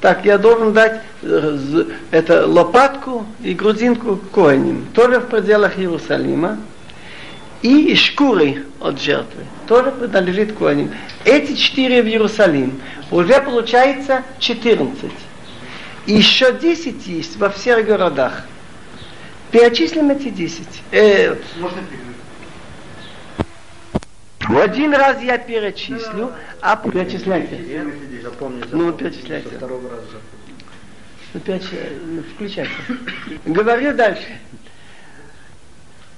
так я должен дать э, это лопатку и грудинку коиним, тоже в пределах Иерусалима, и шкуры от жертвы, тоже принадлежит коиним. Эти четыре в Иерусалим, уже получается 14. И еще 10 есть во всех городах. Перечислим эти 10. Э, Можно в один раз я перечислю, а перечисляйте. Ну, перечисляйте. Ну, ну, включайте. Говорю дальше.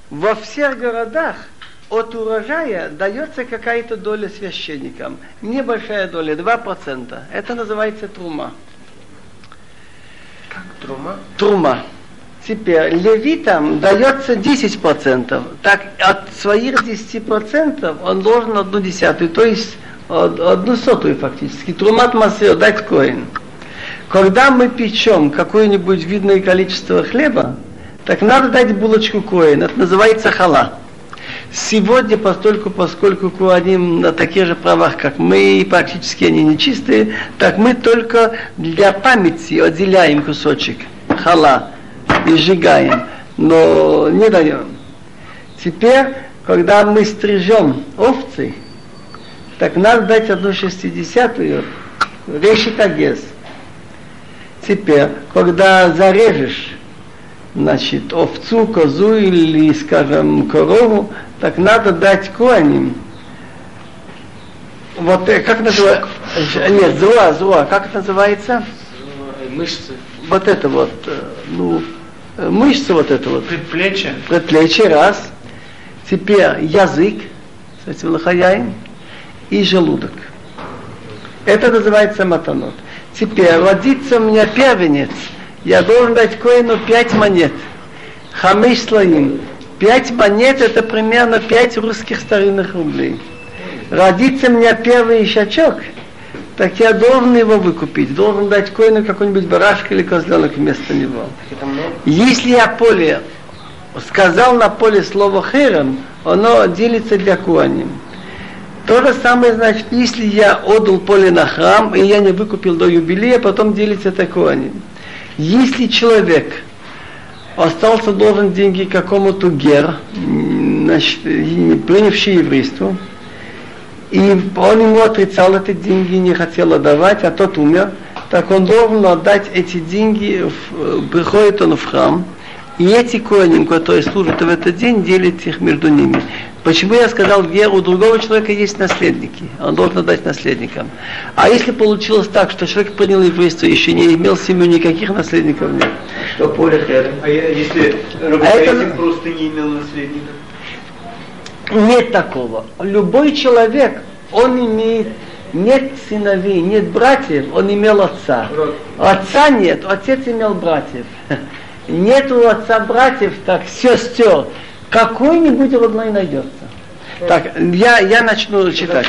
Во всех городах от урожая дается какая-то доля священникам. Небольшая доля, 2%. Это называется трума. Как трума? Трума. Теперь левитам дается 10%. Так от своих 10% он должен одну десятую, то есть одну сотую фактически. Трумат масер дать коин. Когда мы печем какое-нибудь видное количество хлеба, так надо дать булочку коин. Это называется хала. Сегодня, постольку, поскольку куаним на таких же правах, как мы, и практически они нечистые, так мы только для памяти отделяем кусочек хала и сжигаем, но не даем. Теперь, когда мы стрижем овцы, так надо дать одну шестидесятую решит агес. Теперь, когда зарежешь, значит, овцу, козу или, скажем, корову, так надо дать коаним. Вот э, как называется? Нет, зуа, зуа, как это называется? Мышцы. Вот это вот, э, ну, Э, мышцы вот это вот. Предплечье. Предплечье, раз. Теперь язык, этим лохаяем, и желудок. Это называется матанот. Теперь родится у меня первенец. Я должен дать коину пять монет. Хамыш слоим. Пять монет это примерно пять русских старинных рублей. Родится у меня первый щачок – так я должен его выкупить, должен дать коину какой-нибудь барашка или козленок вместо него. Если я поле сказал на поле слово херем, оно делится для куаним. То же самое значит, если я отдал поле на храм, и я не выкупил до юбилея, потом делится это куаним. Если человек остался должен деньги какому-то гер, значит, принявший еврейство, и он ему отрицал эти деньги, не хотел отдавать, а тот умер, так он должен отдать эти деньги, приходит он в храм, и эти коиним, которые служат в этот день, делят их между ними. Почему я сказал, где у другого человека есть наследники, он должен отдать наследникам. А если получилось так, что человек принял еврейство, еще не имел семью, никаких наследников нет. Что поле? А если работаете, а это... просто не имел наследников? Нет такого. Любой человек, он имеет нет сыновей, нет братьев, он имел отца. Отца нет, отец имел братьев. Нет у отца братьев, так, сестер. Какой-нибудь родной найдется. Так, я, я начну читать.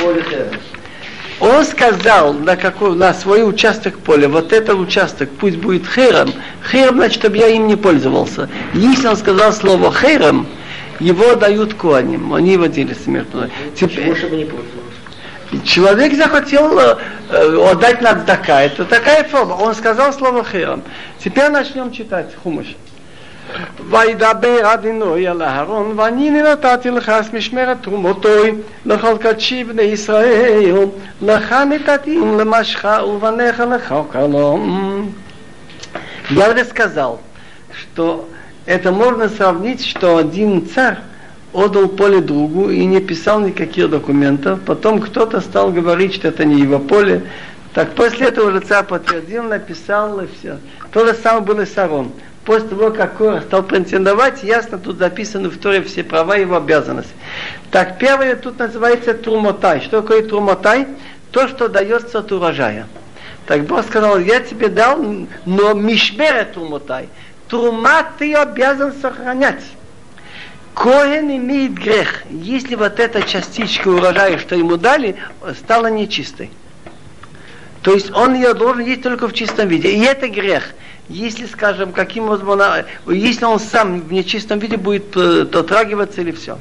Он сказал на, какой, на свой участок поля, вот этот участок пусть будет хером. Хером, значит, чтобы я им не пользовался. Если он сказал слово хером, его дают коаним, они его делят между Теперь, Почему бы не Человек захотел э, э, отдать на цдака. Это такая форма. Он сказал слово хером. Теперь начнем читать хумыш. וידבר אדינוי אל אהרון, ואני נתתי לך משמרת תרומותוי לכל קדשי בני ישראל, לך נתתים למשך ובניך לך קלום. Я уже сказал, что это можно сравнить, что один царь отдал поле другу и не писал никаких документов. Потом кто-то стал говорить, что это не его поле. Так после этого уже царь подтвердил, написал и все. То же самое было с Арон. После того, как Кора стал претендовать, ясно, тут записаны в Торе все права и его обязанности. Так, первое тут называется трумотай. Что такое трумотай? То, что дается от урожая. Так Бог сказал, я тебе дал, но мишбере трумотай трума ты обязан сохранять. Коэн имеет грех, если вот эта частичка урожая, что ему дали, стала нечистой. То есть он ее должен есть только в чистом виде. И это грех. Если, скажем, каким образом если он сам в нечистом виде будет дотрагиваться или все.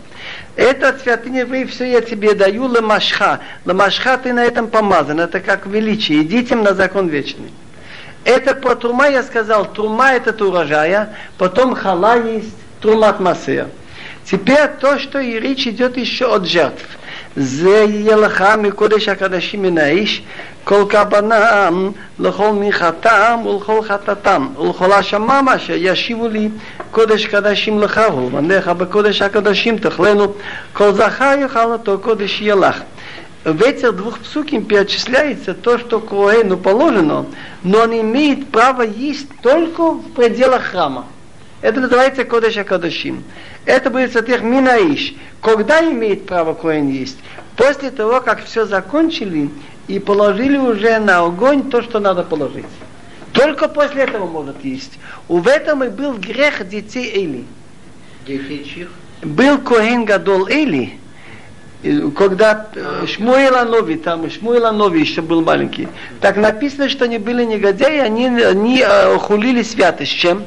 Это святыня евреи, все я тебе даю, ламашха. Ламашха ты на этом помазан. Это как величие. И детям на закон вечный. Это по трума я сказал, трума это урожая, потом хала есть, трумат масея. Теперь то, что и речь идет еще от жертв. זה יהיה לך מקודש הקדשים מן האיש, כל קבנם לכל מיכתם ולכל חטאתם, ולכל השמם אשר ישיבו לי קודש קדשים לך, ולבניך בקודש הקדשים תאכלנו, כל זכר יאכל אותו קודש יהיה לך. В этих двух псуким перечисляется то, что Коэну положено, но он имеет право есть только в пределах храма. Это называется Кодыш Акадашим. Это будет сатех Минаиш. Когда имеет право Коэн есть? После того, как все закончили и положили уже на огонь то, что надо положить. Только после этого может есть. В этом и был грех детей Эли. Детей чьих? Был Коэн Гадол Эли, когда э, Шмуэла Нови, там Шмуэла Нови еще был маленький, так написано, что они были негодяи, они, они э, хулили святость. Чем?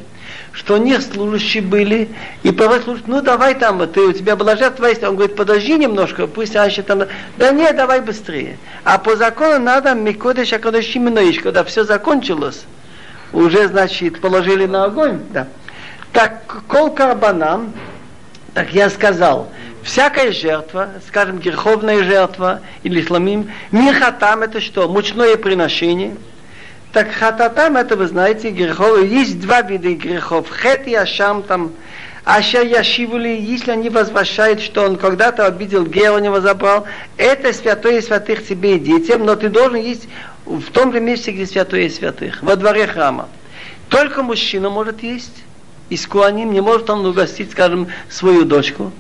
что у них служащие были, и порой служат, ну давай там, ты, у тебя была жертва, он говорит, подожди немножко, пусть Аша там, да нет, давай быстрее. А по закону надо Микодыш Акадыши Миноиш, когда все закончилось, уже, значит, положили на огонь, да. Так, кол карбанам, так я сказал, всякая жертва, скажем, греховная жертва или сламим, михатам это что? Мучное приношение – так хататам, это вы знаете, грехов, есть два вида грехов. Хет и ашам там, Аша Яшивули, если они возвращают, что он когда-то обидел Гея, у него забрал, это святое святых тебе и детям, но ты должен есть в том же месте, где святое святых, во дворе храма. Только мужчина может есть, из Куаним не может он угостить, скажем, свою дочку.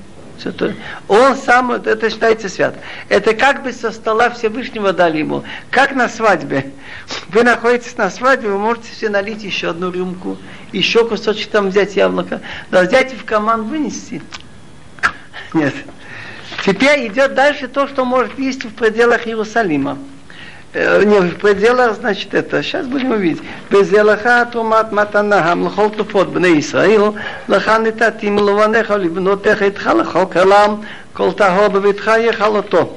Он сам, это считается свят. Это как бы со стола Всевышнего дали ему. Как на свадьбе. Вы находитесь на свадьбе, вы можете себе налить еще одну рюмку, еще кусочек там взять яблоко. Да взять и в команд вынести. Нет. Теперь идет дальше то, что может есть в пределах Иерусалима. Э, не в пределах, значит, это. Сейчас будем увидеть. Безелаха тумат матана хамлхол туфот бне Исраил, лаха нетатим лованеха либнотеха итхалахол калам, кол таго бавитха ехалото.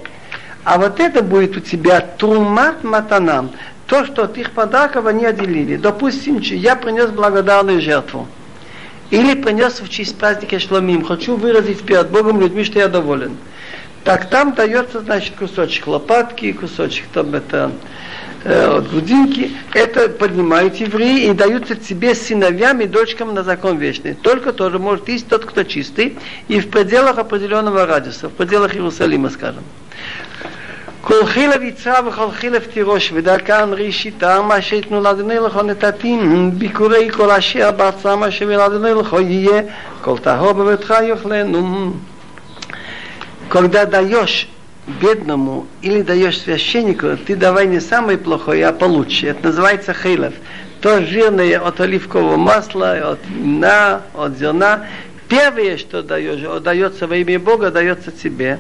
А вот это будет у тебя тумат матанам, то, что от их подарков они отделили. Допустим, я принес благодарную жертву. Или принес в честь праздника Шломим. Хочу выразить перед Богом людьми, что я доволен. Так там дается, значит, кусочек лопатки, кусочек там это э, грудинки. Это поднимают евреи и даются тебе сыновьям и дочкам на закон вечный. Только тоже может есть тот, кто чистый, и в пределах определенного радиуса, в пределах Иерусалима, скажем. כל חילב יצרה וכל חילב תירוש ודרכם ראשיתם אשר יתנו לאדוני לכו נתתים ביקורי כל אשר בארצם אשר ילאדוני לכו יהיה כל טהור בביתך יאכלנו когда даешь бедному или даешь священнику, ты давай не самое плохое, а получше. Это называется хейлов. То жирное от оливкового масла, от вина, от зерна. Первое, что даешь, дается во имя Бога, дается тебе.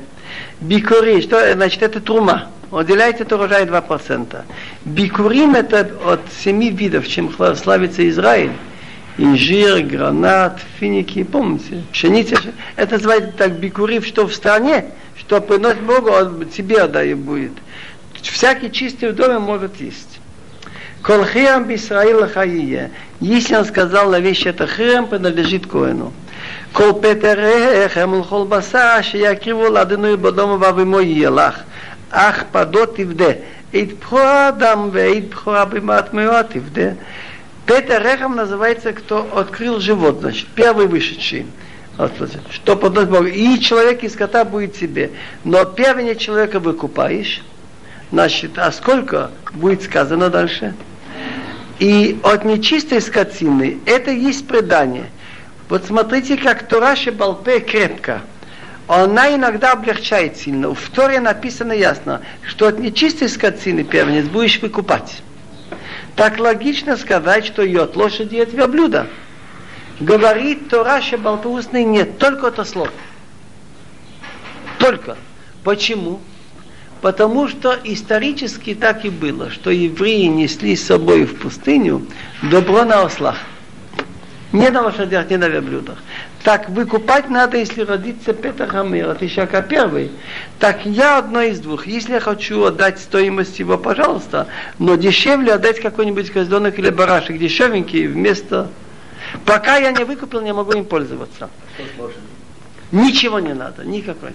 Бикури, что значит это трума. Уделяйте это урожай 2%. Бикурим это от семи видов, чем славится Израиль инжир, гранат, финики, помните, пшеница. Это называется так бикурив, что в стране, что приносит Богу, он тебе отдает будет. Всякий чистый в доме может есть. Колхиам бисраил хаие. Если он сказал на вещь это храм, принадлежит Коину. Кол петерехем лхол баса, шиякриву ладыну бадому вавимо елах. Ах падот ивде. Ид пхуа дам ве ид пхуа бимат меот ивде. Петер Рехам называется, кто открыл живот, значит, первый вышедший. Что подносит Богу. И человек из скота будет себе. Но первенец человека выкупаешь. Значит, а сколько будет сказано дальше? И от нечистой скотины это есть предание. Вот смотрите, как Тураши Балпе крепко. Она иногда облегчает сильно. В Торе написано ясно, что от нечистой скотины первенец будешь выкупать так логично сказать, что и от лошади, и от верблюда. Говорит Тора Шебалтоусный нет, только это слово. Только. Почему? Потому что исторически так и было, что евреи несли с собой в пустыню добро на ослах. Не на лошадях, не на верблюдах. Так выкупать надо, если родится Петр Хамир, это Ишака первый. Так я одно из двух. Если я хочу отдать стоимость его, пожалуйста, но дешевле отдать какой-нибудь козленок или барашек, дешевенький, вместо... Пока я не выкупил, не могу им пользоваться. Ничего не надо, никакой.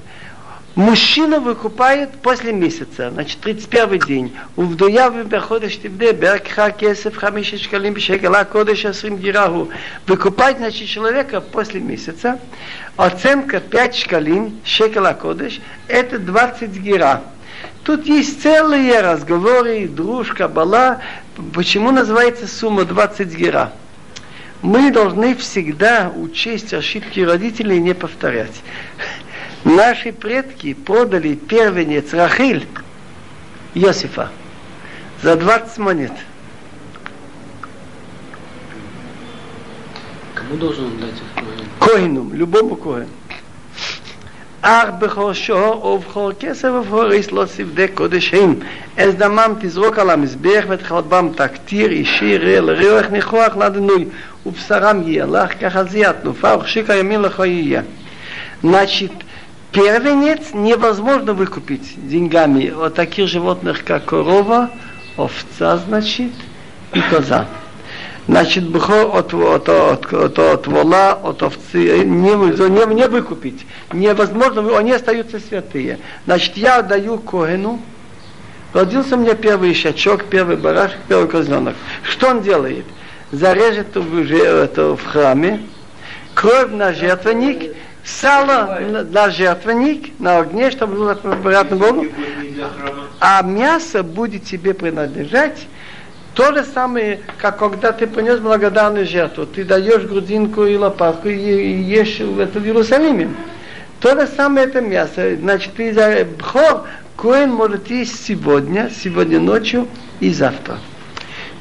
Мужчина выкупает после месяца, значит, 31 день. ובדויה בחודש תבנה בערכך כסף חמישה שקלים בשקל הקודש עשרים דירה Выкупать, значит, человека после месяца. Оценка 5 шкалин, шекел кодыш, это 20 гира. Тут есть целые разговоры, дружка, бала. Почему называется сумма 20 гира? Мы должны всегда учесть ошибки родителей и не повторять. Наши предки продали первенец Рахиль Иосифа за 20 монет. Кому должен он дать их Коину, любому коину. אך בכל שור ובכל כסף ופוריס לא צבדי קודשים. אז דמם תזרוק על המזבח ותחלת בם תקטיר אישי רע לריח ניחוח לדנוי ובשרם יהיה לך ככה זייה תנופה וכשיק הימין לך יהיה. Значит, Первенец невозможно выкупить деньгами от таких животных, как корова, овца, значит, и коза. Значит, бхо от, от, от, от, от вола, от овцы не, не, не выкупить. Невозможно, они остаются святые. Значит, я отдаю Когену, родился мне первый щачок, первый барашек, первый козленок. Что он делает? Зарежет это в храме, кровь на жертвенник, сало на жертвенник, на огне, чтобы было приятно Богу, а мясо будет тебе принадлежать то же самое, как когда ты принес благодарную жертву. Ты даешь грудинку и лопатку и ешь это в Иерусалиме. То же самое это мясо. Значит, ты за бхор, коин может есть сегодня, сегодня ночью и завтра.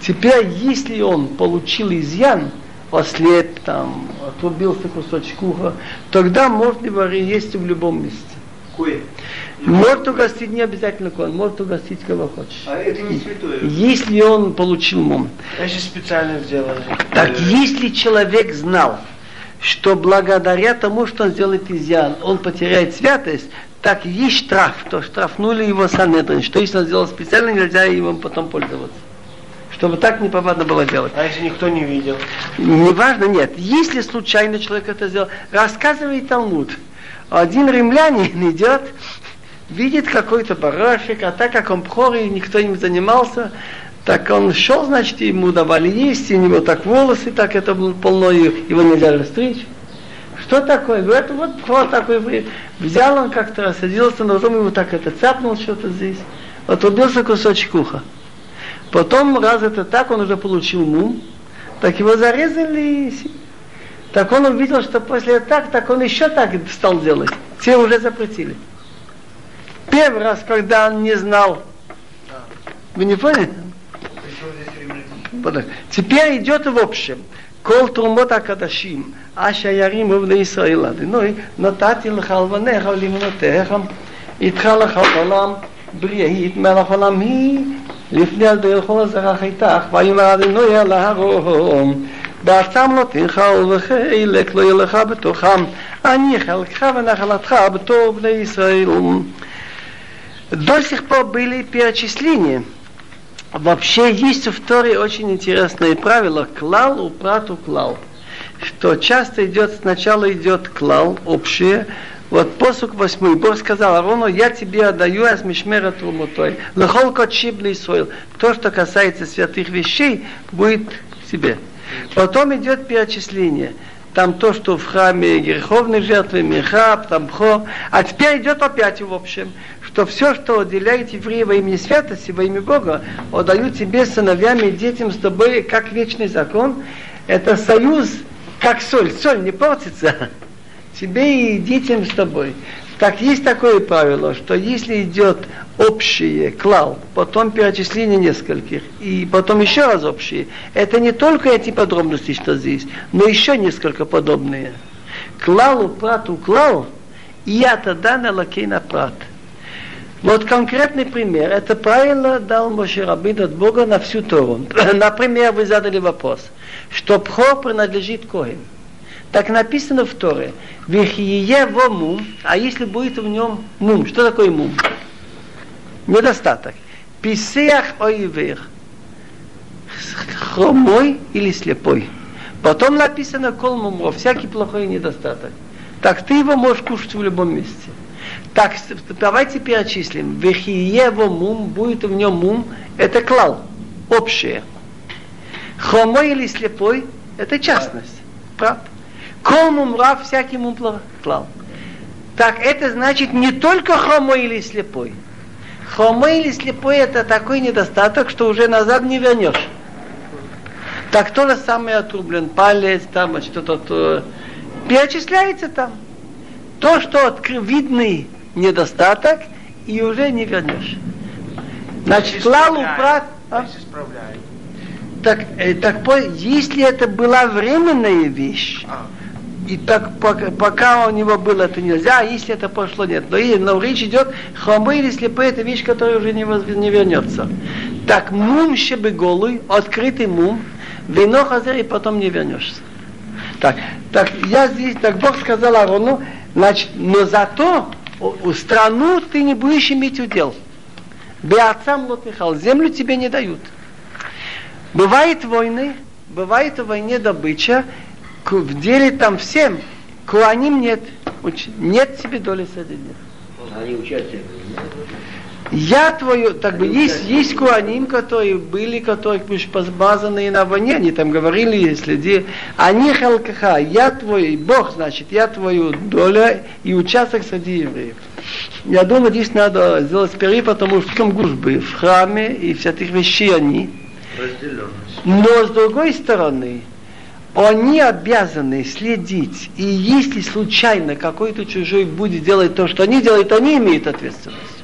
Теперь, если он получил изъян, ослеп, там, отрубился кусочек уха, тогда можно его есть в любом месте. Кое. Может угостить не обязательно кон, может угостить кого хочешь. А это не святое. Если он получил мум. Значит, специально сделали. Так если человек знал, что благодаря тому, что он сделает изъян, он потеряет святость, так есть штраф, то штрафнули его Санедрин, что если он сделал специально, нельзя им потом пользоваться чтобы так не повадно было делать. А если никто не видел? Неважно, нет. Если случайно человек это сделал, рассказывает Талмуд. Один римлянин идет, видит какой-то барашек, а так как он пхор и никто им занимался, так он шел, значит, ему давали есть, и у него так волосы, так это было полно, его нельзя расстричь. Что такое? Говорит, вот пхор такой, взял он как-то, рассадился, ножом ему так это цапнул что-то здесь, отрубился кусочек уха. Потом, раз это так, он уже получил мум, так его зарезали. Так он увидел, что после так, так он еще так стал делать. Все уже запретили. Первый раз, когда он не знал. Вы не поняли? Теперь идет в общем. כל תרומות הקדשים אשר ירימו בני ישראל אדינוי נתתי לך על בניך ולמנותיך איתך לך עולם בריאית מלך עולם היא לפני על דרך כל הזרח איתך, ויאמר אדינוי אל אהרון, בארצם לא תנחל וחלק לא יהיה לך בתוכם, אני חלקך ונחלתך בתור בני ישראל. До сих пор были перечисления. Вообще есть в Торе очень интересное правило клал, упрату клал. Что часто идет, сначала идет клал, общее, вот посук восьмой. Бог сказал Арону, я тебе отдаю аз мишмера трумутой. Лехол кочибный сойл. То, что касается святых вещей, будет себе. Потом идет перечисление. Там то, что в храме греховной жертвы, михаб, там бхо. А теперь идет опять в общем, что все, что отделяет евреи во имя святости, во имя Бога, отдают тебе сыновьями и детям с тобой, как вечный закон. Это союз, как соль. Соль не портится тебе и детям с тобой. Так есть такое правило, что если идет общее, клал, потом перечисление нескольких, и потом еще раз общее, это не только эти подробности, что здесь, но еще несколько подобные. Клалу, прату, клал, и я тогда на лакейна прат. Вот конкретный пример. Это правило дал Моше Рабин от Бога на всю Тору. Например, вы задали вопрос, что пхор принадлежит Коин. Так написано в Торе. Вихие во мум, а если будет в нем мум, что такое мум? Недостаток. Писеах оивер. Хромой или слепой. Потом написано кол мумро, всякий плохой недостаток. Так ты его можешь кушать в любом месте. Так, давайте перечислим. Вехиево мум, будет в нем мум, это клал, общее. Хромой или слепой, это частность. Правда? Кол мумра, всякий мум клал. Так это значит не только хромой или слепой. Хромой или слепой это такой недостаток, что уже назад не вернешь. Так то же самое отрублен палец, там что-то то, перечисляется там. То, что откры, видный недостаток, и уже не вернешь. Значит, лалу прат... А? Так, э, так если это была временная вещь, а. И так пока, у него было это нельзя, а если это пошло, нет. Но, и, но речь идет, хромы или слепые, это вещь, которая уже не, не вернется. Так мум бы голый, открытый мум, вино хазер, и потом не вернешься. Так, так я здесь, так Бог сказал Арону, значит, но зато у страну ты не будешь иметь удел. Беацам лот Михал, землю тебе не дают. Бывает войны, бывает в войне добыча, в деле там всем, куаним нет, нет тебе доли среди них. Они участие я твою, так бы, есть, есть куаним, которые были, которые базанные на войне, они там говорили, следи, они халкаха, я твой, Бог, значит, я твою доля и участок среди евреев. Я думаю, здесь надо сделать перерыв, потому что в гужбы, в храме и всяких вещей они. Но с другой стороны, они обязаны следить, и если случайно какой-то чужой будет делать то, что они делают, они имеют ответственность.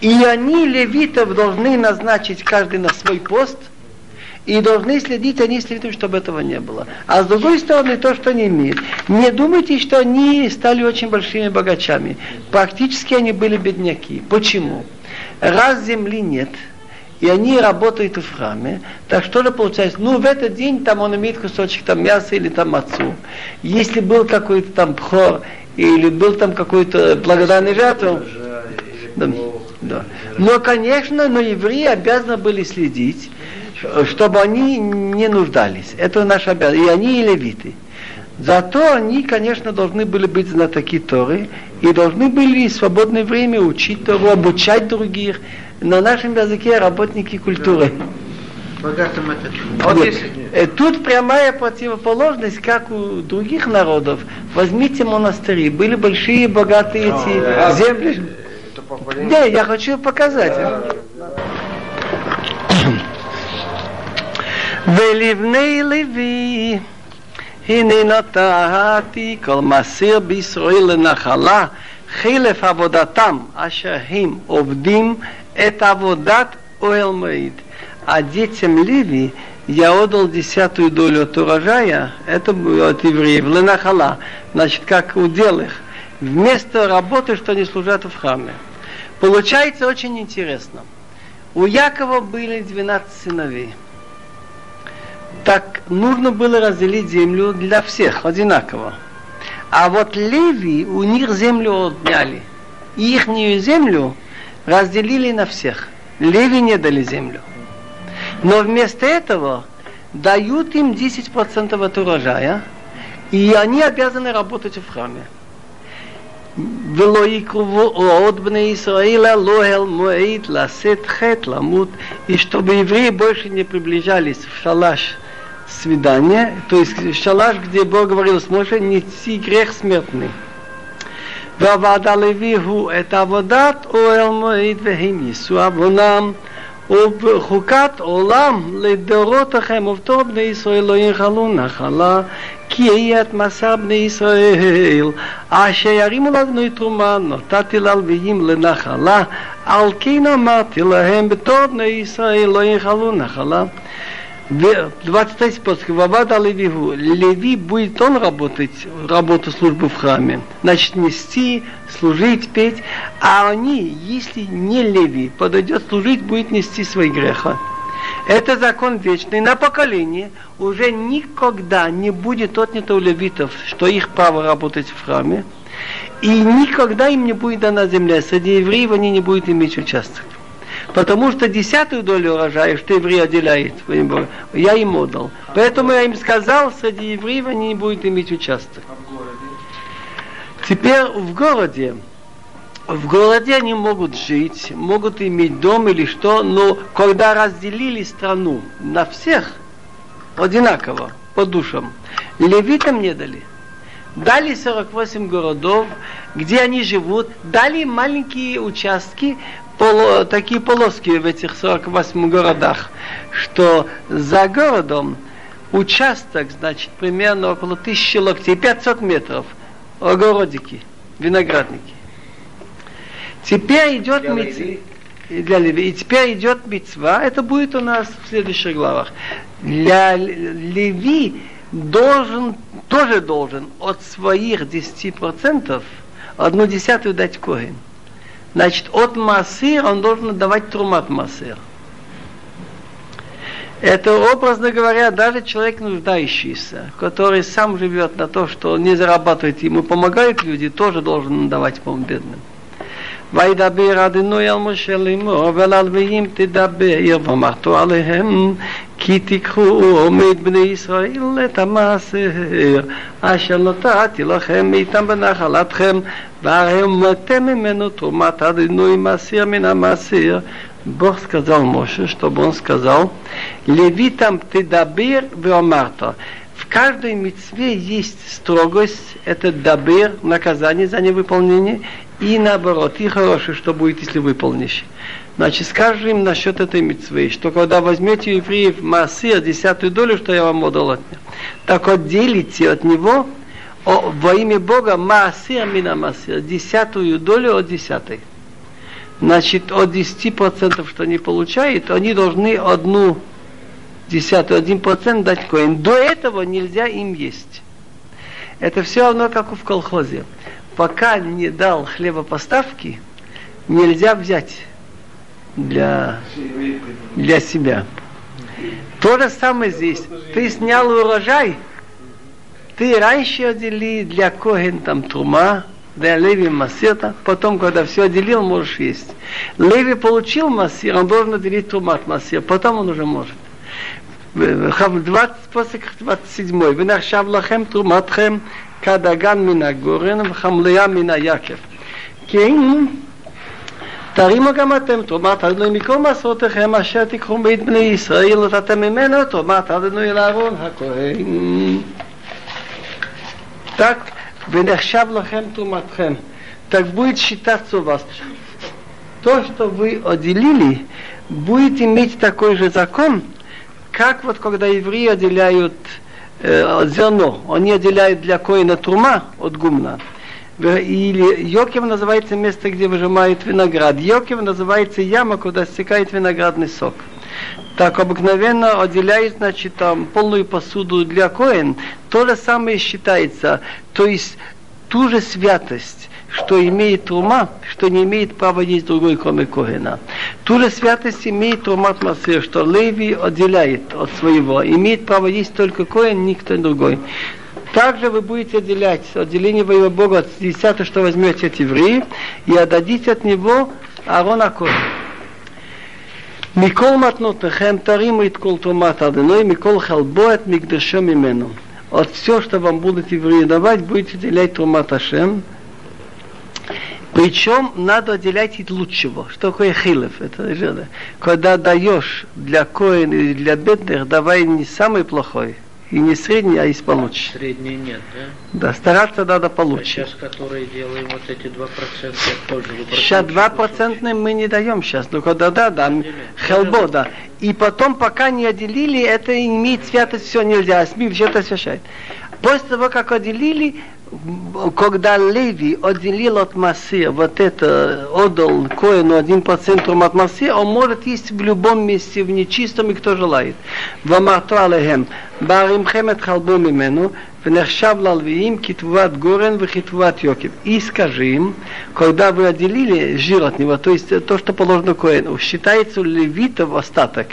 И они, левитов, должны назначить каждый на свой пост, и должны следить они следуют, чтобы этого не было. А с другой стороны, то, что они имеют. Не думайте, что они стали очень большими богачами. Практически они были бедняки. Почему? Раз земли нет, и они работают в храме, так что же получается? Ну, в этот день там он имеет кусочек там мяса или там отцу. Если был какой-то там пхор, или был там какой-то благодарный жертв, да, да. Но, конечно, но евреи обязаны были следить, чтобы они не нуждались. Это наша обязанность. И они, и левиты. Зато они, конечно, должны были быть знатоки Торы и должны были в свободное время учить Тору, обучать других На нашем языке работники культуры. Богатым это. Вот, вот. Э, тут прямая противоположность, как у других народов. Возьмите монастыри. Были большие богатые эти земли да, я хочу показать. ולבני לוי הנה נתתי כל מסיר בישראל לנחלה חלף עבודתם אשר הם עובדים это Аводат Оэлмаид. А детям Леви я отдал десятую долю от урожая, это от евреев, Ленахала, значит, как удел их, вместо работы, что они служат в храме. Получается очень интересно. У Якова были 12 сыновей. Так нужно было разделить землю для всех одинаково. А вот Леви, у них землю отняли. И ихнюю землю – разделили на всех. Леви не дали землю. Но вместо этого дают им 10% от урожая, и они обязаны работать в храме. ולא יקרבו עוד בני ישראל לאוהל מועד לשאת חטא, למות, и чтобы евреи больше не приближались в шалаш свидания, то есть шалаш, где Бог говорил с Моше, нести грех смертный. ועבד הלוי הוא את עבודת אוהל מועד והם יישאו עוונם ובחוקת עולם לדורותיכם ובתור בני ישראל לא ינחלו נחלה כי יהיה את מסע בני ישראל אשר ירימו לנו תרומה נתתי ללוויים לנחלה על כן אמרתי להם בתור בני ישראל לא ינחלו נחלה 23 способ. Вавада Левигу. Леви будет он работать, работу службы в храме. Значит, нести, служить, петь. А они, если не Леви, подойдет служить, будет нести свои греха. Это закон вечный. На поколение уже никогда не будет отнято у левитов, что их право работать в храме. И никогда им не будет дана земля. Среди евреев они не будут иметь участок. Потому что десятую долю урожая, что еврей отделяет, я им отдал. Поэтому я им сказал, среди евреев они не будут иметь участок. Теперь в городе, в городе они могут жить, могут иметь дом или что, но когда разделили страну на всех одинаково, по душам, левитам не дали. Дали 48 городов, где они живут, дали маленькие участки, поло, такие полоски в этих 48 городах, что за городом участок, значит, примерно около тысячи локтей, 500 метров, огородики, виноградники. Теперь идет митцва. Для Леви. И теперь идет мецва. Это будет у нас в следующих главах. Для Леви должен, тоже должен от своих 10% одну десятую дать Коин. Значит, от Масыр он должен давать трумат Масыр. Это, образно говоря, даже человек нуждающийся, который сам живет на то, что не зарабатывает, ему помогают люди, тоже должен давать помощь бедным. וידבר אדינוי על משה לאמור ועל הלוויים תדבר ואמרתו עליהם כי תיקחו עומד בני ישראל את המעשר אשר נתתי לכם איתם בנחלתכם והרמתם ממנו תרומת אדינוי מעשר מן המעשר Бог сказал Моше, чтобы он сказал, левитам ты дабир веомарта. В каждой мецве есть строгость, это дабир, наказание за невыполнение, и наоборот, и хорошее, что будет, если выполнишь. Значит, скажем насчет этой мецвы, что когда возьмете евреев массир, десятую долю, что я вам отдал от них, так отделите от него о, во имя Бога массир мина массир, десятую долю от десятой. Значит, от 10%, что они получают, они должны одну десятую, один процент дать коин. До этого нельзя им есть. Это все равно, как в колхозе пока не дал хлебопоставки, нельзя взять для, для себя. То же самое здесь. Ты снял урожай, ты раньше отдели для Коген там трума, для Леви массета, потом, когда все отделил, можешь есть. Леви получил массир, он должен отделить трума от массира, потом он уже может. Э, э, 20, после 27. Вы нахшав лахем труматхем כדגן מן הגורן וחמליה מן היקב. כן, תרימו גם אתם תרומת אדוני מכל מסורותיכם אשר תיקחו בית בני ישראל נתתם ממנו תרומת אדוני אל אהרון הכהן. Так, ונחשב לכם תרומתכם. Так будет считаться у вас. То, что вы отделили, будет иметь такой же закон, как вот когда евреи отделяют э, зерно, они отделяют для коина трума от гумна. Или Йокев называется место, где выжимают виноград. Йокев называется яма, куда стекает виноградный сок. Так обыкновенно отделяют, значит, там полную посуду для коин. То же самое считается. То есть ту же святость что имеет ума, что не имеет права есть другой, кроме Когена. Ту же святость имеет Тумат Масир, что Леви отделяет от своего. Имеет право есть только Коэн, никто другой. Также вы будете отделять отделение воего Бога от десятого, что возьмете от евреев, и отдадите от него Аарона Коэн. מכל מתנותיכם תרימו את כל תרומת אדוני, מכל חלבו את מקדשו ממנו. От все, что вам будут евреи давать, будете делять Трумат Ашем, причем надо отделять от лучшего. Что такое хилев? Это же, когда даешь для коин или для бедных, давай не самый плохой, и не средний, а из получше. Средний нет, да? Да, стараться надо получше. А сейчас, которые делаем вот эти 2%, тоже вы Сейчас 2% мы не даем сейчас, но когда да, да, хелбо, да. И потом, пока не отделили, это имеет святость, все нельзя, СМИ все это освящает. После того, как отделили, когда Леви отделил от Масия вот это, отдал Коину один процент от Масия, он может есть в любом месте, в нечистом, и кто желает. Вамарту алехем, баримхем эт халбу мимену, вנחшав лалвиим китват горен вихитват йоким. И скажи когда вы отделили жир от него, то есть то, что положено коину, считается левитов остаток,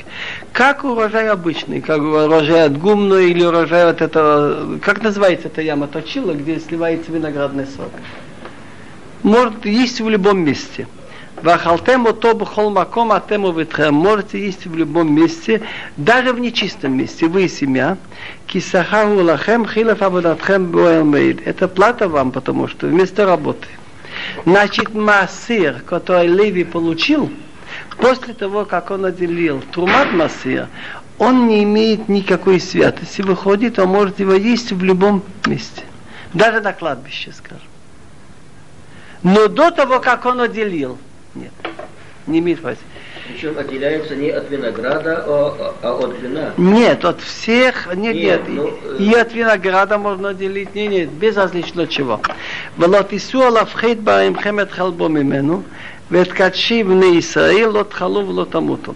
как урожай обычный, как урожай от гумна или урожай от этого, как называется эта яма точила, где сливается виноградный сок. Может, есть в любом месте. Вахалтем ото бхол маком атему ветхем. Можете есть в любом месте, даже в нечистом месте. Вы семья. Кисахару лахем хилев абадатхем боэлмейд. Это плата вам, потому что вместо работы. Значит, массир, который Леви получил, после того, как он отделил трумат массир, он не имеет никакой святости. Выходит, он может его есть в любом месте. Даже на кладбище, скажем. Но до того, как он отделил, нет, не имеет власти. Причем отделяется не от винограда, а, а от вина. Нет, от всех, нет, нет, Нет, ну, и, и от винограда можно отделить, нет, нет, без различного чего. ולא תיסעו על הפחית בעמכם את חלבו ממנו, ואת קדשי בני ישראל לא תחלו ולא תמותו.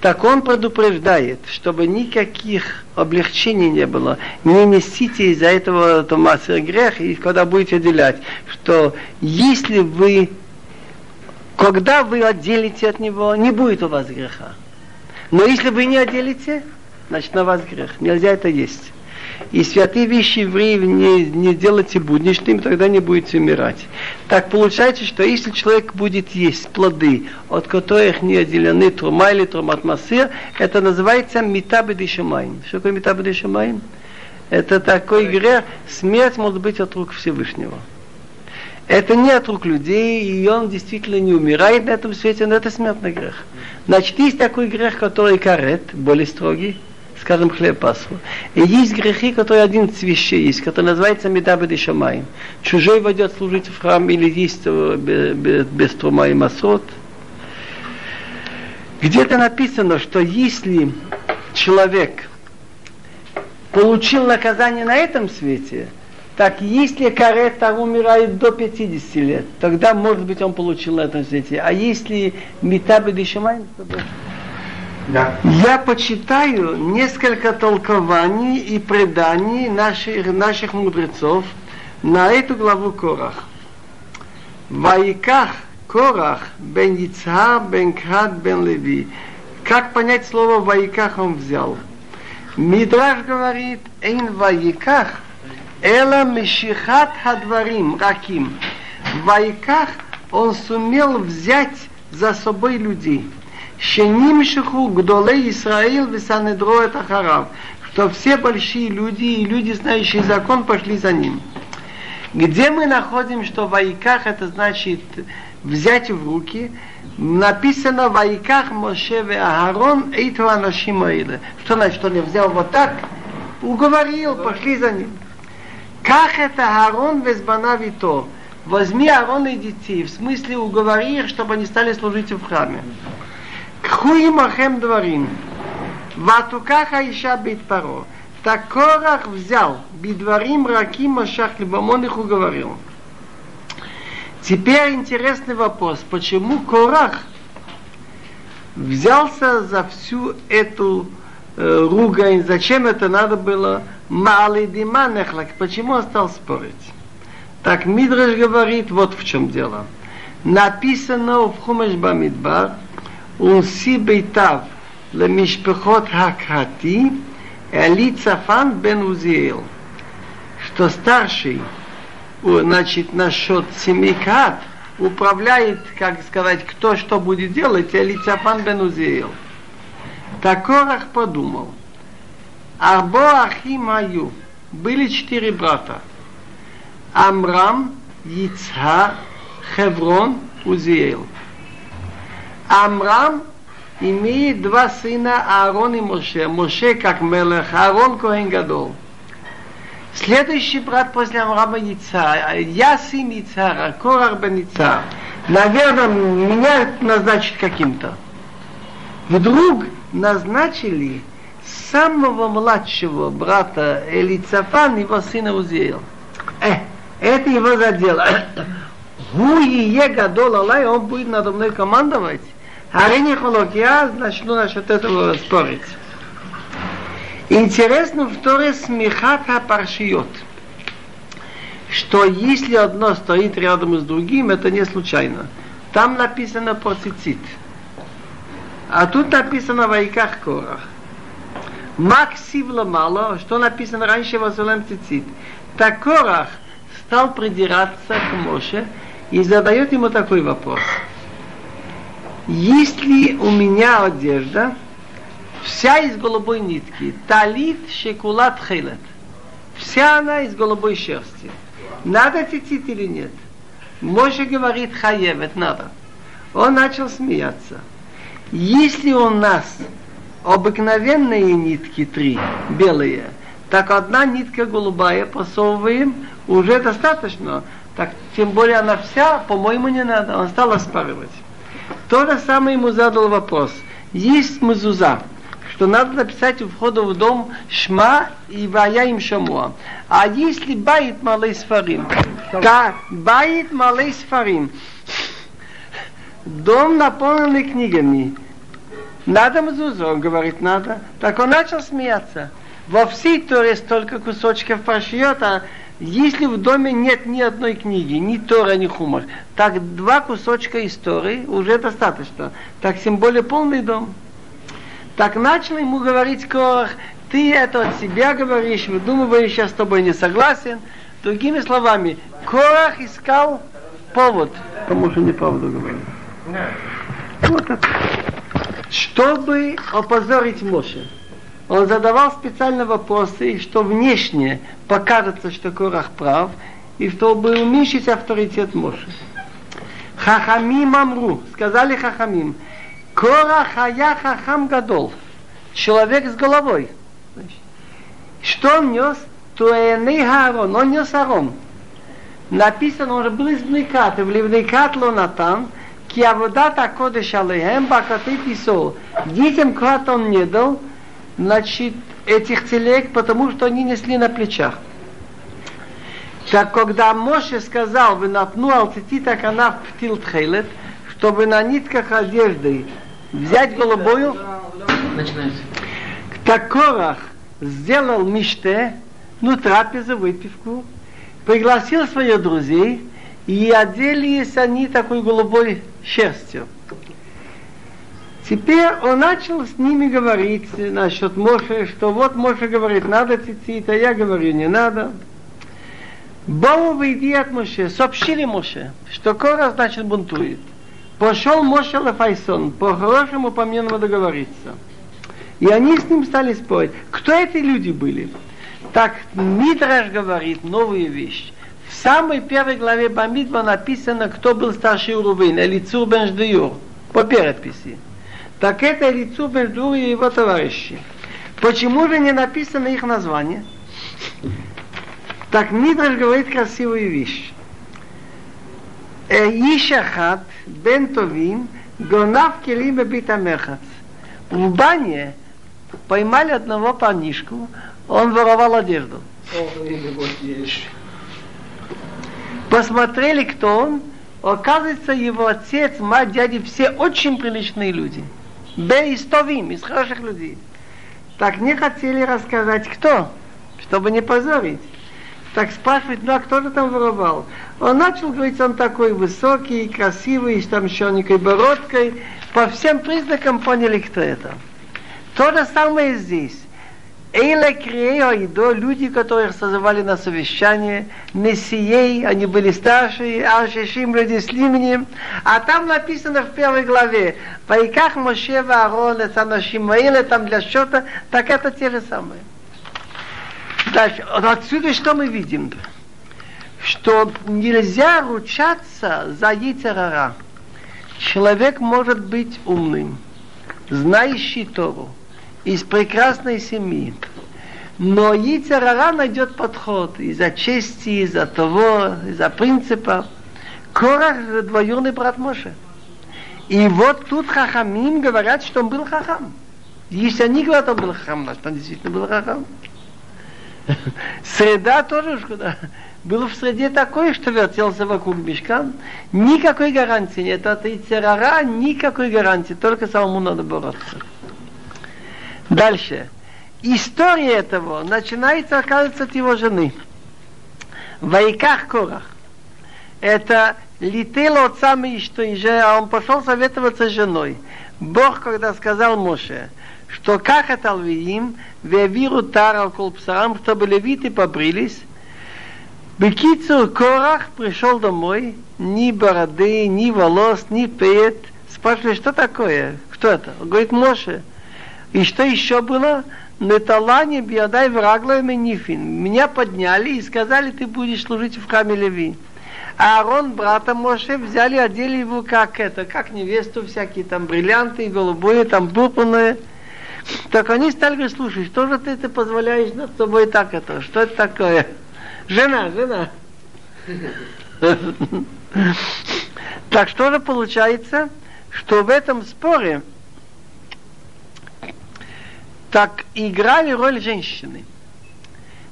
Так он предупреждает, чтобы никаких облегчений не было. Не несите из-за этого Томаса грех, и когда будете отделять, что если вы когда вы отделите от него, не будет у вас греха. Но если вы не отделите, значит на вас грех. Нельзя это есть. И святые вещи евреев не, не делайте будничными, тогда не будете умирать. Так получается, что если человек будет есть плоды, от которых не отделены трума или трумат масыр, это называется митабеды шамаин. Что такое митабеды шамаин? Это такой грех, смерть может быть от рук Всевышнего. Это не от рук людей, и он действительно не умирает на этом свете, но это смертный грех. Значит, есть такой грех, который карет, более строгий, скажем, хлеб пасху. И есть грехи, которые один вещей есть, который называется Медабеды Шамай. Чужой войдет служить в храм или есть без, без трума и масот. Где-то написано, что если человек получил наказание на этом свете, так если карета умирает до 50 лет, тогда, может быть, он получил этом свете. А если Митабеды Шамай, то. Да. Я почитаю несколько толкований и преданий наших, наших мудрецов на эту главу Корах. Ваиках Корах бен Ицхар бен Крат бен Леви. Как понять слово Ваиках он взял? Мидраш говорит, эйн Ваиках, Эла Мешихат Хадварим Раким. В Вайках он сумел взять за собой людей. Шеним Шиху Гдоле Исраил Висанедро Тахарав. Что все большие люди и люди, знающие закон, пошли за ним. Где мы находим, что Вайках это значит взять в руки, написано «Ваиках Моше ве Аарон Эйту Анашим Аиле». Что значит, он взял вот так, уговорил, пошли за ним. Как это Аарон Везбанавито? Возьми Аарона и детей, в смысле уговори их, чтобы они стали служить в храме. Кхуи махем дворим. Ватукаха иша бит паро. Так взял бидварим раки машах либамон их уговорил. Теперь интересный вопрос, почему Корах взялся за всю эту Э, ругань, зачем это надо было, малый диман нехлак, почему он стал спорить? Так Мидраш говорит, вот в чем дело. Написано в Хумаш Бамидбар, он си бейтав лемишпехот хакрати, Эли Цафан бен Узиэл, что старший, значит, насчет семи крат, управляет, как сказать, кто что будет делать, Эли Цафан бен Узиэл. Так Корах подумал, Арбо Ахим Аю, были четыре брата. Амрам, Яцха, Хеврон, Узиэл. Амрам имеет два сына Аарон и Моше. Моше как Мелех, Аарон Коэн Гадол. Следующий брат после Амрама Яцар, я сын Яцара, Корах бен Яцар. Наверное, меня назначат каким-то. Вдруг назначили самого младшего брата Элицафан, его сына Узиэл. Э, это его задело. Гу и Гадол Алай, он будет надо мной командовать. А не холок, я начну насчет этого спорить. Интересно в Торе смехата паршиот, что если одно стоит рядом с другим, это не случайно. Там написано про цицит. А тут написано в Айках Корах. Максив мало, что написано раньше в Асулем Цицит. Так Корах стал придираться к Моше и задает ему такой вопрос. Если у меня одежда, вся из голубой нитки, талит шекулат хейлет, вся она из голубой шерсти, надо цицит или нет? Моше говорит хаевет, надо. Он начал смеяться. Если у нас обыкновенные нитки три, белые, так одна нитка голубая посовываем, уже достаточно. Так тем более она вся, по-моему, не надо. Он стал оспаривать. То же самое ему задал вопрос. Есть мазуза, что надо написать у входа в дом Шма и Вая им Шамуа. А если баит малый сфарим, да, баит малый сфарим, дом наполненный книгами, надо мазузу, он говорит, надо. Так он начал смеяться. Во всей Торе столько кусочков пошьет, а если в доме нет ни одной книги, ни Тора, ни Хумар, так два кусочка истории уже достаточно. Так тем более полный дом. Так начал ему говорить Корах, ты это от себя говоришь, выдумываешь, я с тобой не согласен. Другими словами, Корах искал повод, потому что не правду говорю. Вот это чтобы опозорить Моше. Он задавал специально вопросы, что внешне покажется, что Корах прав, и чтобы уменьшить авторитет Моше. Хахамим Амру, сказали Хахамим, Корах Хая Хахам Гадол, человек с головой. Что он нес? Туэней Харон, он нес Арон. Написано, он был из Бникат, в Ливникат Лонатан, כי Киавудат Акодыш Алейхем Бакаты Писол. Детям клад он не дал, значит, этих телег, потому что они несли на плечах. Так когда Моше сказал, вы напну алтити так она вптил тхейлет, чтобы на нитках одежды взять голубую, К такорах сделал миште, ну трапезу, выпивку, пригласил своих друзей, и оделись они такой голубой шерстью. Теперь он начал с ними говорить насчет Моше, что вот Моше говорит, надо цицит, а я говорю, не надо. Богу выйди от Моше, сообщили Моше, что Кора, значит, бунтует. Пошел Моше Лефайсон, по-хорошему, по-мирному договориться. И они с ним стали спорить. Кто эти люди были? Так Мидраш говорит новую вещь самой первой главе Бамидба написано, кто был старший Урувин, Элицур бен Ждеюр, по переписи. Так это Элицур бен Ждеюр и его товарищи. Почему же не написано их название? Так Мидраш говорит красивую вещь. Ишахат бен Товим гонав келим битамехац. В бане поймали одного парнишку, он воровал одежду. Посмотрели, кто он. Оказывается, его отец, мать, дяди, все очень приличные люди. Бе из Товим, из хороших людей. Так не хотели рассказать, кто, чтобы не позорить. Так спрашивает, ну а кто же там воровал? Он начал говорить, он такой высокий, красивый, с там щенкой бородкой. По всем признакам поняли, кто это. То же самое здесь. Эйле Криео люди, которых созывали на совещание, Мессией, они были старшие, Ашишим люди с именем, а там написано в первой главе, Вайках Моше Аарон, это Нашимаиле, там для счета, так это те же самые. Дальше, отсюда что мы видим? Что нельзя ручаться за Яйцерара. Человек может быть умным, знающий Тору, из прекрасной семьи. Но Ицарара найдет подход из-за чести, из-за того, из-за принципа. Корах – двоюродный брат Моше. И вот тут хахамим говорят, что он был хахам. Если они говорят, он был хахам, значит, он действительно был хахам. Среда тоже куда. Было в среде такое, что вертелся вокруг мешкан. Никакой гарантии нет. От Ицерара никакой гарантии. Только самому надо бороться. Дальше. история этого начинается, оказывается, от его жены. Вайках Корах. Это летело от самой что а он пошел советоваться с женой. Бог, когда сказал Моше, что как это алвиим, вевиру тарал колпсарам, чтобы левиты побрились, Бекицур Корах пришел домой, ни бороды, ни волос, ни пет. Спрашивали, что такое? Кто это? Говорит, Моше. И что еще было? Неталани биадай врагла нифин. Меня подняли и сказали, ты будешь служить в храме Леви. А Аарон, брата Моше, взяли, одели его как это, как невесту, всякие там бриллианты, голубые, там пурпурные. Так они стали слушай, что же ты, ты позволяешь над собой так это, что это такое? Жена, жена. Так что же получается, что в этом споре так играли роль женщины.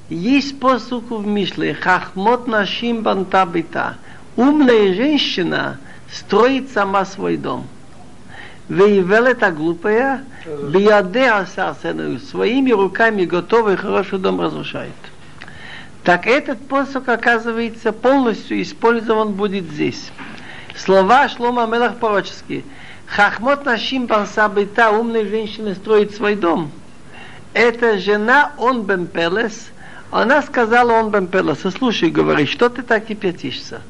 Есть посук в Мишле, хахмот нашим бантабита. Умная женщина строит сама свой дом. Вейвелета глупая, биаде асарсену, своими руками готовый хороший дом разрушает. Так этот посох, оказывается, полностью использован будет здесь. Слова Шлома Мелах пророческие. Хахмот нашим бансабита, умная женщина строит свой дом. Это жена он бен Пелес. Она сказала он бен Пелес, слушай, говорит, что ты так кипятишься?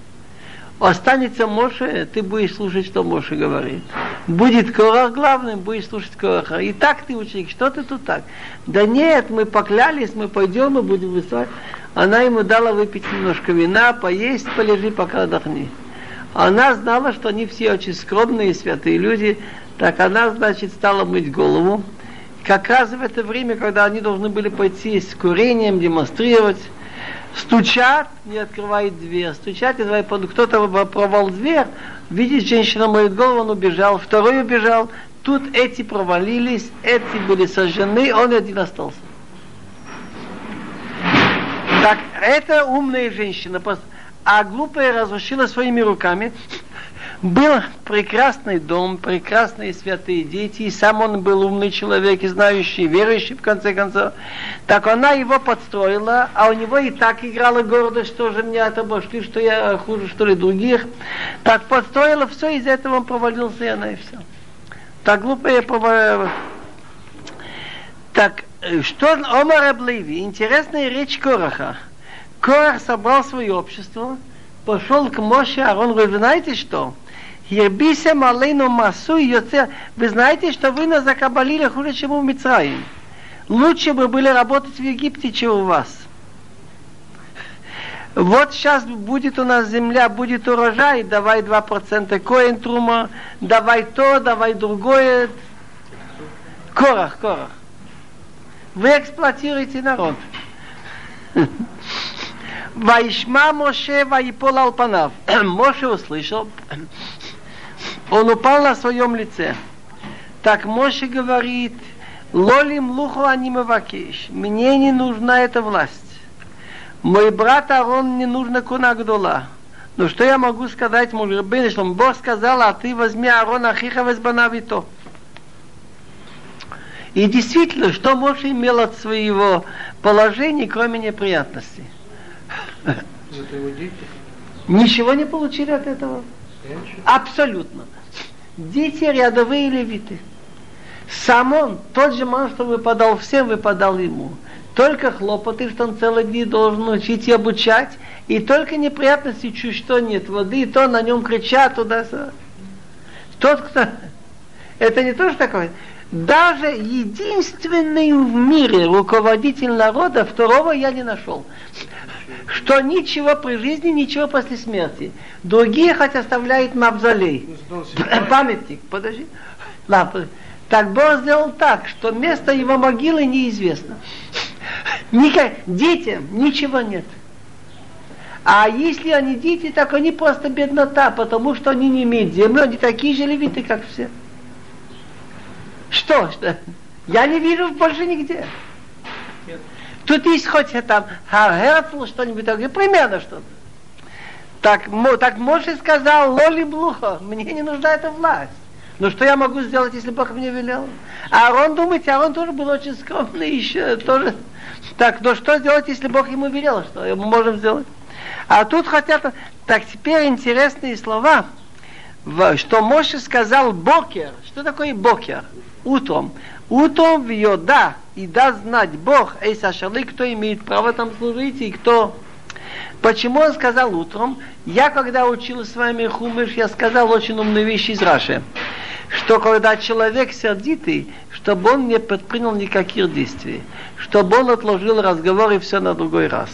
Останется Моше, ты будешь слушать, что Моше говорит. Будет Корах главным, будешь слушать Кораха. И так ты ученик, что ты тут так? Да нет, мы поклялись, мы пойдем и будем высылать. Она ему дала выпить немножко вина, поесть, полежи, пока отдохни. Она знала, что они все очень скромные, святые люди, так она, значит, стала мыть голову. Как раз в это время, когда они должны были пойти с курением, демонстрировать, стучат, не открывает дверь, стучат, не открывает, кто-то провал дверь, видит, женщина моет голову, он убежал, второй убежал, тут эти провалились, эти были сожжены, он один остался. Так, это умная женщина, а глупая разрушила своими руками. Был прекрасный дом, прекрасные святые дети, и сам он был умный человек, и знающий, верующий, в конце концов. Так она его подстроила, а у него и так играла гордость, что же меня это обошли, что я хуже, что ли, других. Так подстроила все, из этого он провалился, и она и все. Так глупая провалилась. Так, Э, что Омар Аблеви, интересная речь Кораха. Корах собрал свое общество, пошел к Моше, а он говорит, вы знаете что? Ербисе малейну масу и Вы знаете, что вы нас закабалили хуже, чем в Мицраи. Лучше бы были работать в Египте, чем у вас. Вот сейчас будет у нас земля, будет урожай, давай 2% коин трума, давай то, давай другое. Корах, корах. Вы эксплуатируете народ. Вайшма Моше Вайпол Алпанав. Моше услышал, он упал на своем лице. Так Моше говорит, Лолим луху анимавакиш. Мне не нужна эта власть. Мой брат Арон не нужна кунагдула. Но что я могу сказать, мой Рабин, Бог сказал, а ты возьми Арон Ахиха возбанавито. И действительно, что Моше имел от своего положения, кроме неприятностей? Ничего не получили от этого? Абсолютно. Дети рядовые левиты. Сам он, тот же ман, выпадал всем, выпадал ему. Только хлопоты, что он целый день должен учить и обучать, и только неприятности, чуть что нет воды, и то на нем кричат туда-сюда. Тот, кто... Это не то, что такое даже единственный в мире руководитель народа, второго я не нашел. Что ничего при жизни, ничего после смерти. Другие хоть оставляют мавзолей. Памятник, подожди. Ладно. Так Бог сделал так, что место его могилы неизвестно. Никак, детям ничего нет. А если они дети, так они просто беднота, потому что они не имеют земли, они такие же левиты, как все. Что? что? Я не вижу больше нигде. Тут есть хоть там Херцл, что-нибудь такое, примерно что-то. Так, так Моше сказал, Лоли Блуха, мне не нужна эта власть. Но что я могу сделать, если Бог мне велел? А Аарон, думаете, Аарон тоже был очень скромный, еще тоже. Так, но что сделать, если Бог ему велел? Что мы можем сделать? А тут хотят... Так, теперь интересные слова. Что Моше сказал Бокер. Что такое Бокер? Утром. Утром в Йода и даст знать Бог, эй, Сашалы, кто имеет право там служить и кто Почему он сказал утром? Я, когда учил с вами хумыш, я сказал очень умную вещь из Раши, что когда человек сердитый, чтобы он не предпринял никаких действий, чтобы он отложил разговор и все на другой раз.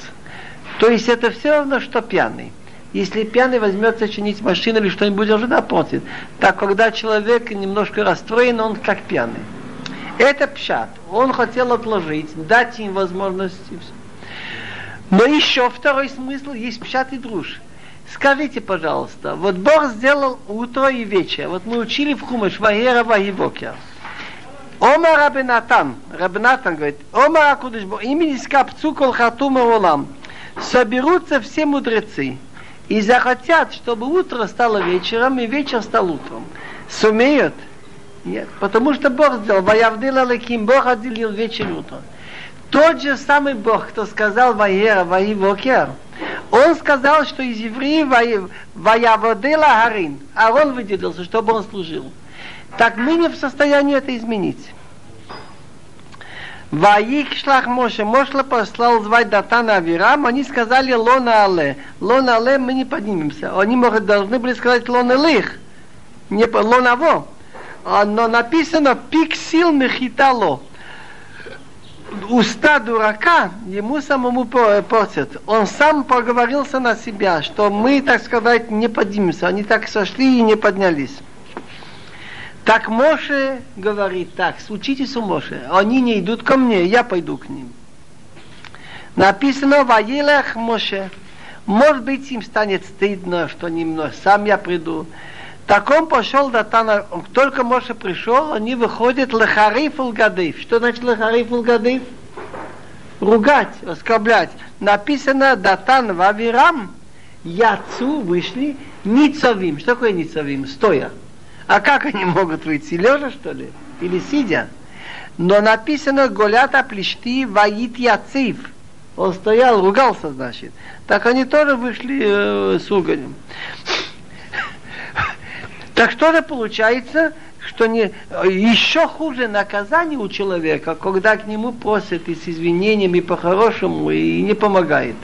То есть это все равно, что пьяный. Если пьяный возьмется чинить машину или что-нибудь, уже напротив. Так, когда человек немножко расстроен, он как пьяный. Это пшат. Он хотел отложить, дать им возможность. Но еще второй смысл есть пшат и друж. Скажите, пожалуйста, вот Бог сделал утро и вечер. Вот мы учили в Хумыш Ваера Ваивокер. Ома Рабинатан, Рабинатан говорит, Ома Акудышбо, имени скапцу кол хатума олам. Соберутся все мудрецы и захотят, чтобы утро стало вечером и вечер стал утром. Сумеют? Нет, потому что Бог сделал, Ваявдила Леким, Бог отделил вечер и утро. Тот же самый Бог, кто сказал Ваера, Ваивокер, он сказал, что из евреев Ваяводела Харин, а он выделился, чтобы он служил. Так мы не в состоянии это изменить. Ваик шлах Моше, Мошле послал звать Датана Авирам, они сказали Лона Але. Лона Але мы не поднимемся. Они, может, должны были сказать Лона Лих. Не Лона Во. Но написано Пик сил Мехитало уста дурака ему самому портят. Он сам поговорился на себя, что мы, так сказать, не поднимемся. Они так сошли и не поднялись. Так Моше говорит так, случитесь у Моше. Они не идут ко мне, я пойду к ним. Написано в Аилах Моше. Может быть, им станет стыдно, что немного, сам я приду. Так он пошел до Тана, только Моше пришел, они выходят лехариф гадив. Что значит лехариф гадив? Ругать, оскорблять. Написано Датан в Авирам, Яцу вышли ницовим. Что такое ницовим? Стоя. А как они могут выйти? Лежа, что ли? Или сидя? Но написано Голята плешти ваит яцив. Он стоял, ругался, значит. Так они тоже вышли э, с руганем. Так что же получается, что не, еще хуже наказание у человека, когда к нему просят и с извинениями по-хорошему и не помогает.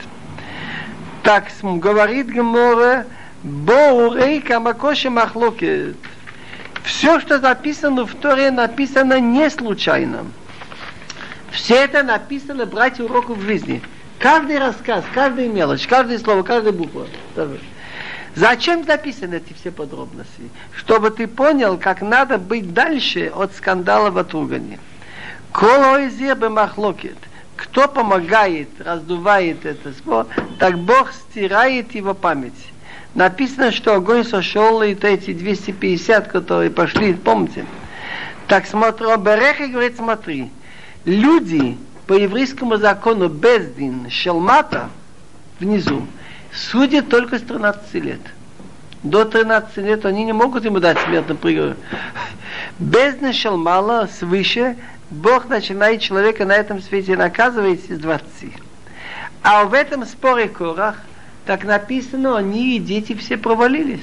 Так говорит Гемора, Боурей Камакоши Махлокет. Все, что записано в Торе, написано не случайно. Все это написано брать уроков в жизни. Каждый рассказ, каждая мелочь, каждое слово, каждая буква. Зачем записаны эти все подробности? Чтобы ты понял, как надо быть дальше от скандалов от ругани. бы махлокет. Кто помогает, раздувает это спор, так Бог стирает его память. Написано, что огонь сошел, и эти 250, которые пошли, помните? Так смотрю, Береха говорит, смотри, люди по еврейскому закону бездин, шелмата, внизу, судят только с 13 лет. До 13 лет они не могут ему дать смертный приговор. Без мало свыше, Бог начинает человека на этом свете наказывать с 20. А в этом споре Корах, так написано, они и дети все провалились.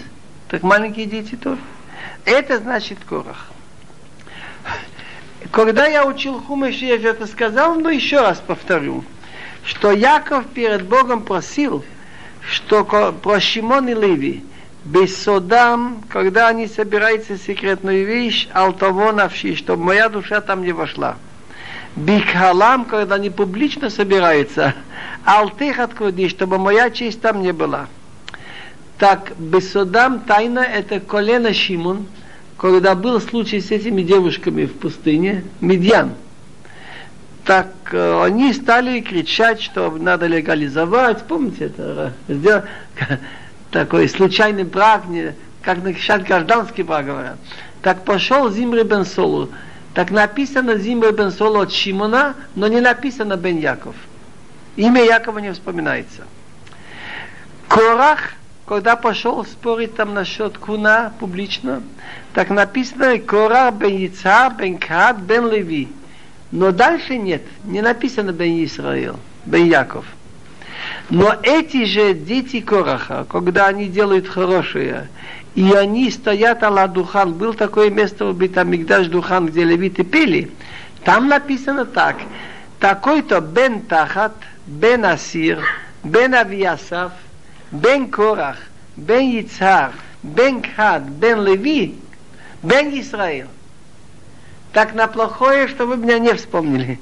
Так маленькие дети тоже. Это значит Корах. Когда я учил Хумыш, я же это сказал, но еще раз повторю, что Яков перед Богом просил, что про Шимон и Леви, Бессодам, когда они собираются секретную вещь, алтово навши, чтобы моя душа там не вошла. Бикхалам, когда они публично собираются, алтых откроди, чтобы моя честь там не была. Так, Бессодам тайна это колено Шимон, когда был случай с этими девушками в пустыне, Медьян так э, они стали кричать, что надо легализовать, помните, это сделать такой случайный брак, не, как начать гражданский брак говорят. Так пошел Зимри бен Солу. Так написано Зимри бен Солу от Шимона, но не написано Бен Яков. Имя Якова не вспоминается. Корах, когда пошел спорить там насчет куна публично, так написано Кора бен Яца, бен Кат, бен Леви. Но дальше нет, не написано бен Исраил, бен Яков. Но эти же дети Кораха, когда они делают хорошее, и они стоят Алла Духан, был такое место в Битамигдаш Духан, где левиты пели, там написано так, такой-то Бен Тахат, Бен Асир, Бен Авиасав, Бен Корах, Бен Яцар, Бен Кхад, Бен Леви, Бен Исраил. Так на плохое, что вы меня не вспомнили.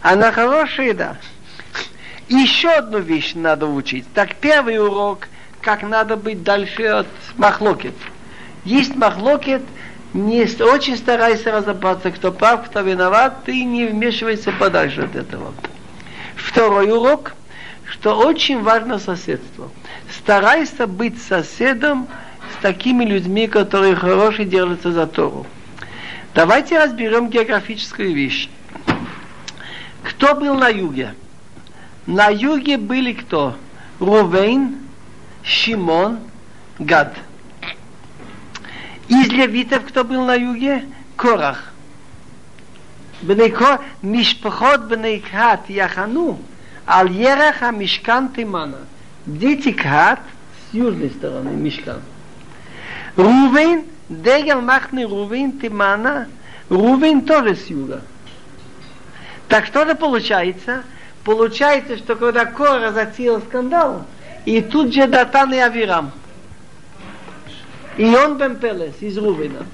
А на хорошее, да. Еще одну вещь надо учить. Так первый урок, как надо быть дальше от махлокет. Есть махлокет, не очень старайся разобраться, кто прав, кто виноват, ты не вмешивайся подальше от этого. Второй урок, что очень важно соседство. Старайся быть соседом с такими людьми, которые хорошие держатся за Тору. Давайте разберем географическую вещь. Кто был на юге? На юге были кто? Рувейн, Шимон, Гад. Из левитов кто был на юге? Корах. Бнейко, Мишпахот Бнейкат Яхану, Ал Ераха Мишкан Тимана. Дети Кат с южной стороны Мишкан. Рувейн, Дегел Махны Рувейн Тимана, Рувейн тоже с юга. Так что же получается? Получается, что когда Кора затеял скандал, и тут же Датан и Авирам. И он Бен Пелес из Рувина.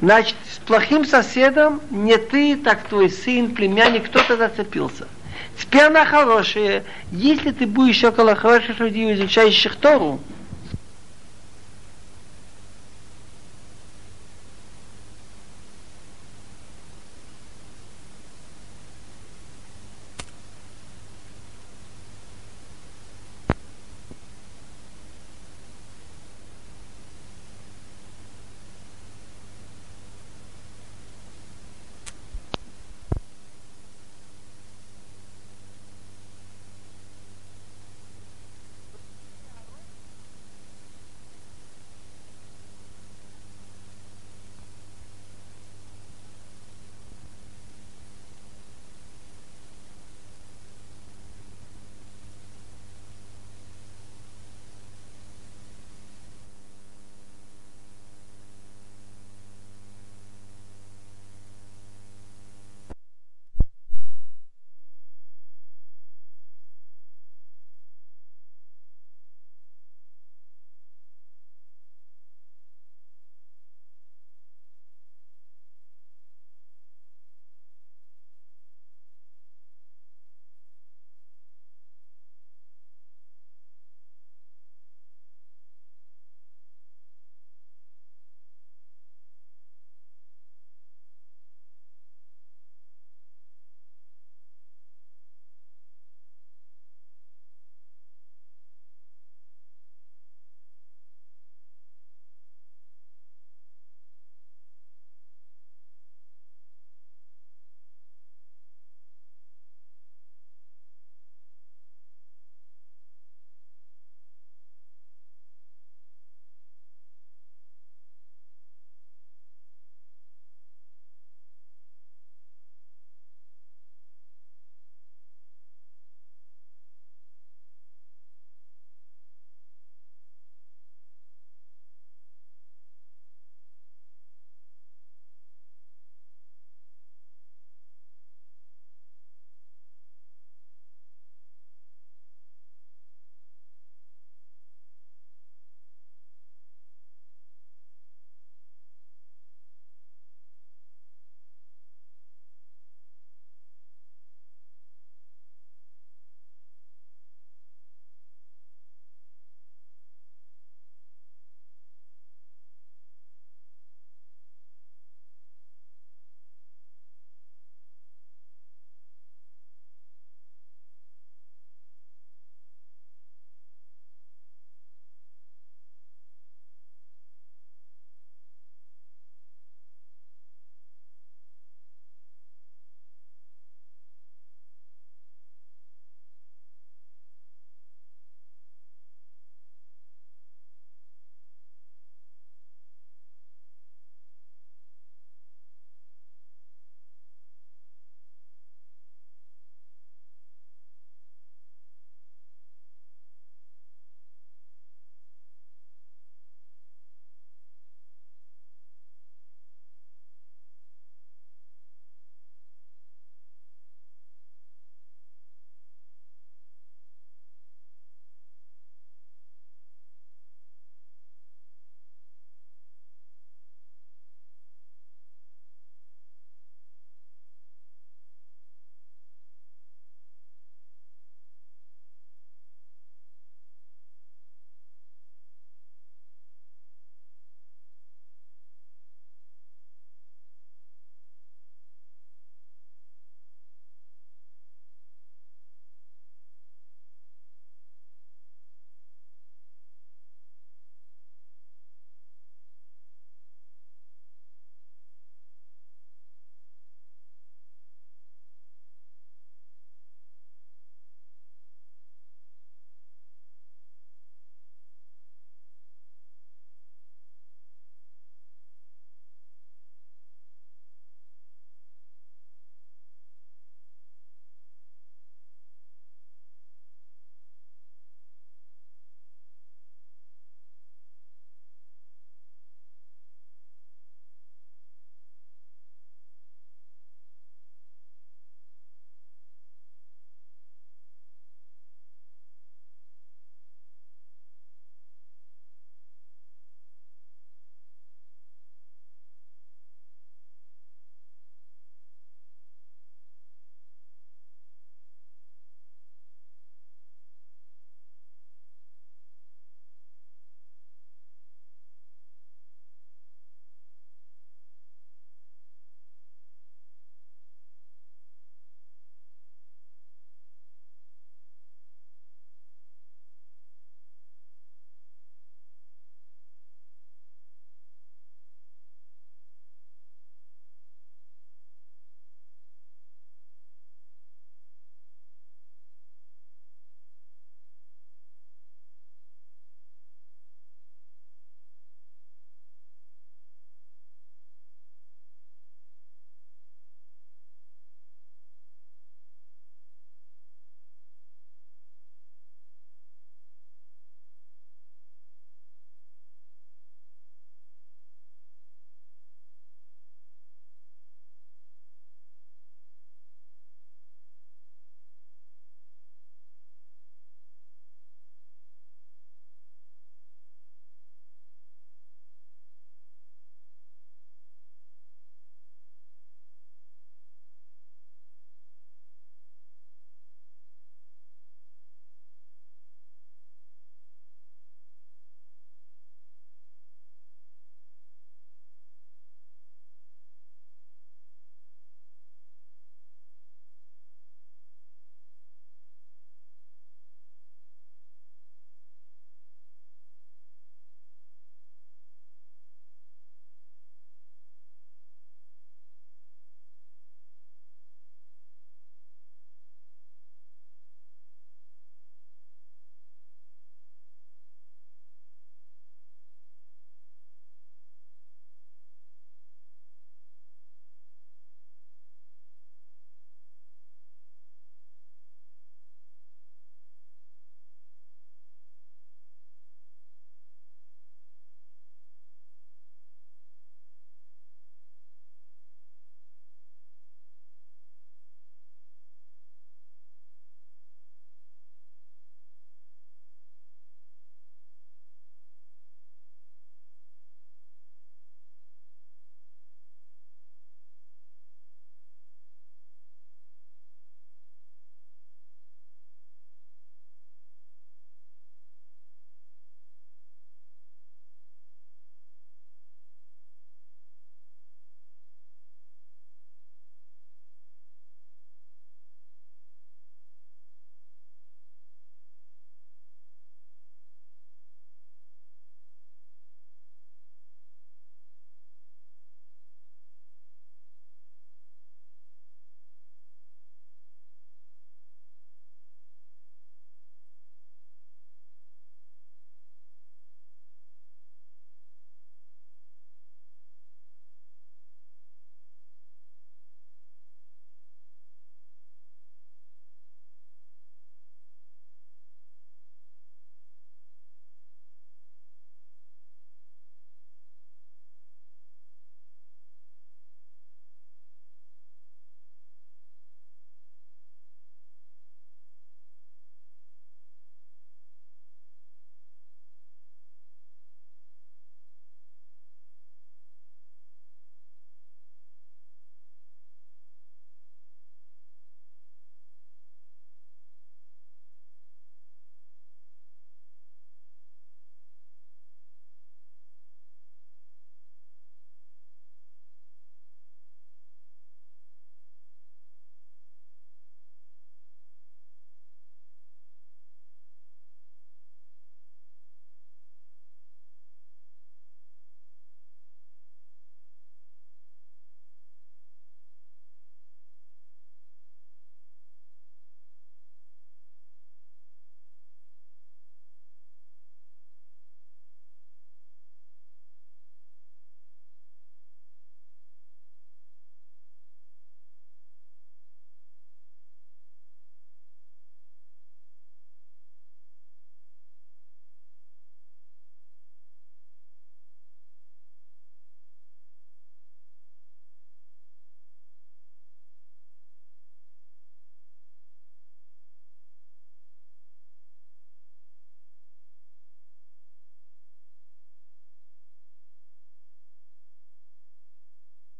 Значит, с плохим соседом не ты, так твой сын, племянник, кто-то зацепился. Теперь на хорошее. Если ты будешь около хороших людей, изучающих Тору,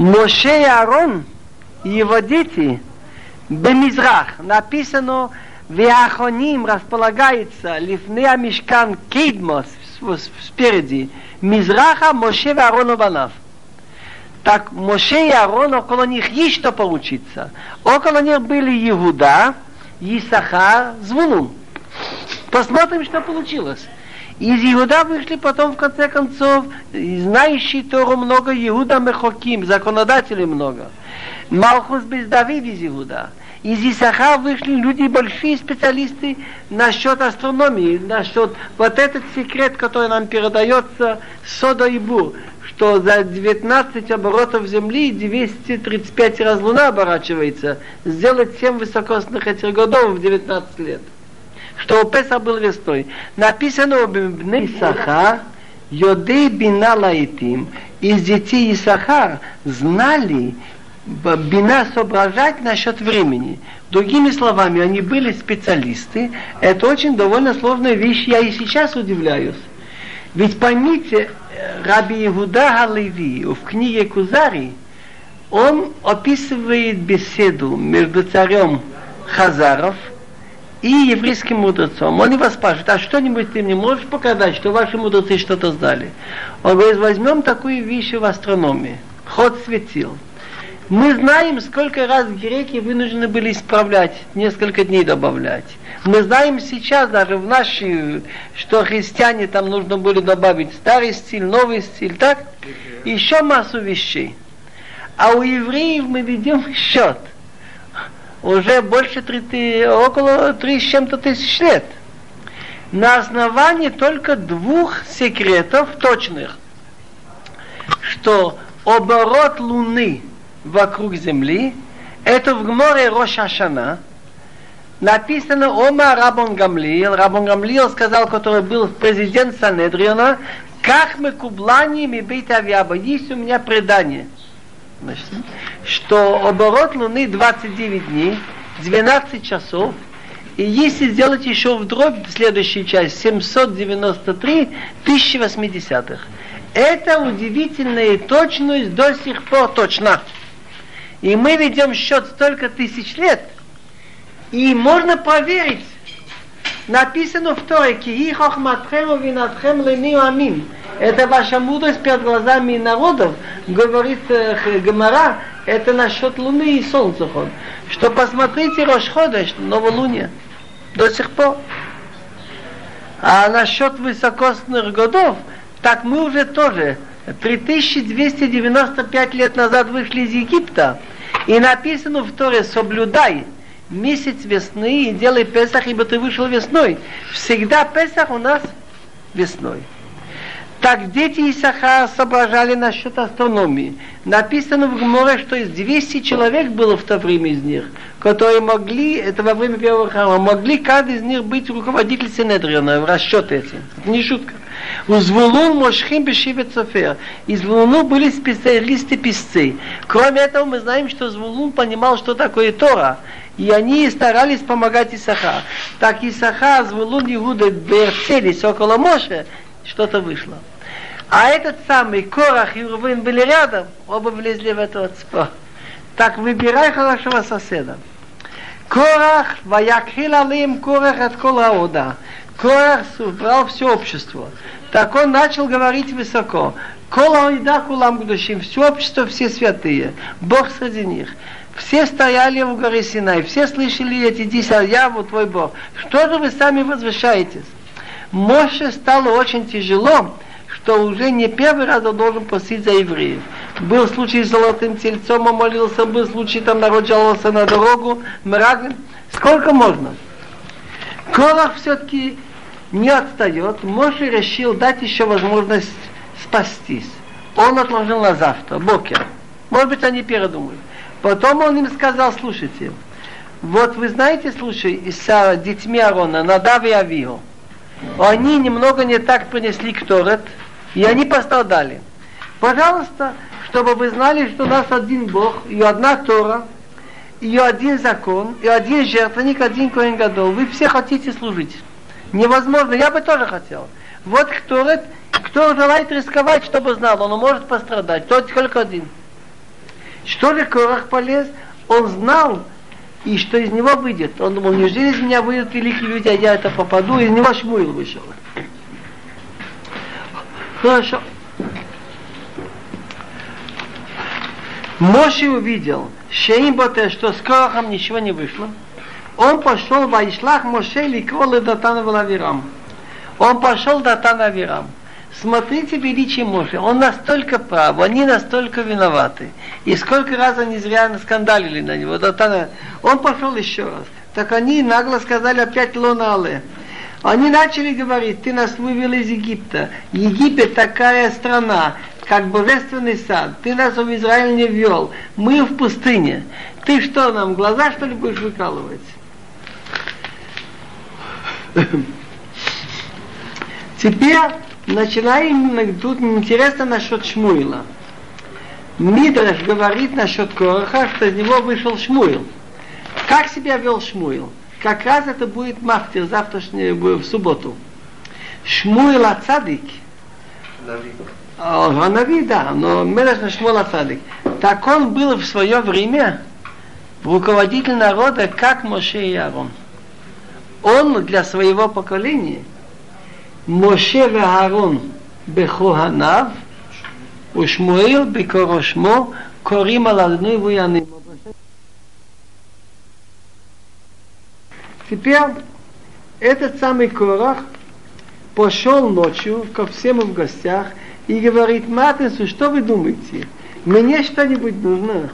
Моше и Аарон и его дети Бемизрах написано Виахоним располагается лифнея мешкан кейдмос спереди Мизраха Моше и Аарон Банав. Так Моше и Аарон около них есть что поучиться. Около них были Иуда, Исахар, Звулун. Посмотрим, что получилось. Из Иуда вышли потом, в конце концов, знающие Тору много, Иуда Мехоким, законодателей много. Малхус без Давид из Иуда. Из Исаха вышли люди, большие специалисты насчет астрономии, насчет вот этот секрет, который нам передается, Сода и Бур, что за 19 оборотов Земли 235 раз Луна оборачивается, сделать 7 высокосных этих годов в 19 лет что Песа был весной. Написано об Исаха, Йодей Бина Лаитим, из детей Исаха знали бина соображать насчет времени. Другими словами, они были специалисты. Это очень довольно сложная вещь, я и сейчас удивляюсь. Ведь поймите, Раби Иуда Галеви в книге Кузари, он описывает беседу между царем Хазаров – и еврейским мудрецом. Он его спрашивает, а что-нибудь ты мне можешь показать, что ваши мудрецы что-то знали? Он говорит, возьмем такую вещь в астрономии. Ход светил. Мы знаем, сколько раз греки вынуждены были исправлять, несколько дней добавлять. Мы знаем сейчас, даже в нашей, что христиане там нужно было добавить старый стиль, новый стиль, так? Еще массу вещей. А у евреев мы ведем счет – уже больше 3, около 3 с чем-то тысяч лет. На основании только двух секретов точных, что оборот Луны вокруг Земли, это в Гморе Рошашана, написано Ома Рабон Гамлиил. Рабон Гамлиил сказал, который был президент Санедриона, как мы кублани ми бейт авиаба. Есть у меня предание – Значит, что оборот Луны 29 дней, 12 часов, и если сделать еще в дробь следующую часть, 793 1080 это удивительная точность до сих пор точна. И мы ведем счет столько тысяч лет, и можно проверить, написано в Торе, «Ки хохматхем винатхем лени амин». Это ваша мудрость перед глазами народов, говорит э, это насчет Луны и Солнца. Что посмотрите Рошходыш, новолуние, до сих пор. А насчет высокосных годов, так мы уже тоже 3295 лет назад вышли из Египта, и написано в Торе «Соблюдай месяц весны и делай Песах, ибо ты вышел весной». Всегда Песах у нас весной. Так дети Исаха соображали насчет астрономии. Написано в Гморе, что из 200 человек было в то время из них, которые могли, это во время первого храма, могли каждый из них быть руководитель Синедриона в расчет эти. Это не шутка. У Звулун Мошхим Бешивет Софер. Из Звулуну были специалисты-писцы. Кроме этого, мы знаем, что Звулун понимал, что такое Тора. И они старались помогать Исаха. Так Исаха, Звулун, Иуда Берцелись около Моше, что-то вышло. А этот самый Корах и Рувин были рядом, оба влезли в этот спор. Так выбирай хорошего соседа. Корах, ваякхил алим Корах от Колауда. Корах собрал все общество. Так он начал говорить высоко. Кола Ида Кулам Гудушим, все общество, все святые, Бог среди них. Все стояли в горе Синай, все слышали эти десять, я вот твой Бог. Что же вы сами возвышаетесь? Моше стало очень тяжело, что уже не первый раз он должен просить за евреев. Был случай с золотым тельцом, он молился, был случай, там народ жаловался на дорогу, мрак. Сколько можно? Корах все-таки не отстает. Моше решил дать еще возможность спастись. Он отложил на завтра, бокер. Может быть, они передумали. Потом он им сказал, слушайте, вот вы знаете случай с детьми Арона, Надав и Авио. Они немного не так принесли Кторет, и они пострадали. Пожалуйста, чтобы вы знали, что у нас один Бог, и одна Тора, и один закон, и один жертвенник, один Коин Гадол. Вы все хотите служить. Невозможно, я бы тоже хотел. Вот кто, кто желает рисковать, чтобы знал, он может пострадать, тот только один. Что же Корах полез? Он знал, и что из него выйдет. Он думал, неужели из меня выйдут великие люди, а я это попаду, из него Шмуил вышел. Хорошо. Моше увидел, Шеймботе, что с Корохом ничего не вышло. Он пошел в Айшлах Моше Ликролы Датана Валавирам. Он пошел Датана Авирам. Смотрите величие Моше. Он настолько прав, они настолько виноваты. И сколько раз они зря скандалили на него. Он пошел еще раз. Так они нагло сказали опять Лонале. Они начали говорить, ты нас вывел из Египта. Египет такая страна, как божественный сад. Ты нас в Израиль не ввел. Мы в пустыне. Ты что, нам глаза что ли будешь выкалывать? Теперь начинаем, тут интересно насчет Шмуила. Мидраш говорит насчет Короха, что из него вышел Шмуил. Как себя вел Шмуил? Как раз это будет мафтир завтрашний в субботу. Шмуил Ацадик. Нави, да, но Мелеш Шмуил Ацадик. Так он был в свое время руководитель народа, как Моше и Аарон. Он для своего поколения Моше и Аарон בכהניו ושמואל בקורו שמו קוראים על אדוני ויענים. Теперь этот самый Корах пошел ночью ко всем в гостях и говорит, Матису, что вы думаете? Мне что-нибудь нужно?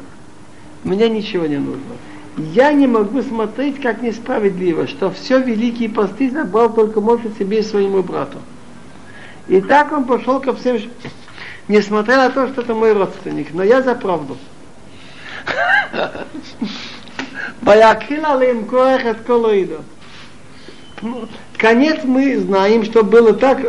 Мне ничего не нужно. Я не могу смотреть, как несправедливо, что все великие посты забрал только может себе и своему брату. И так он пошел ко всем, несмотря на то, что это мой родственник, но я за правду. Колоидо. Конец мы знаем, что было так.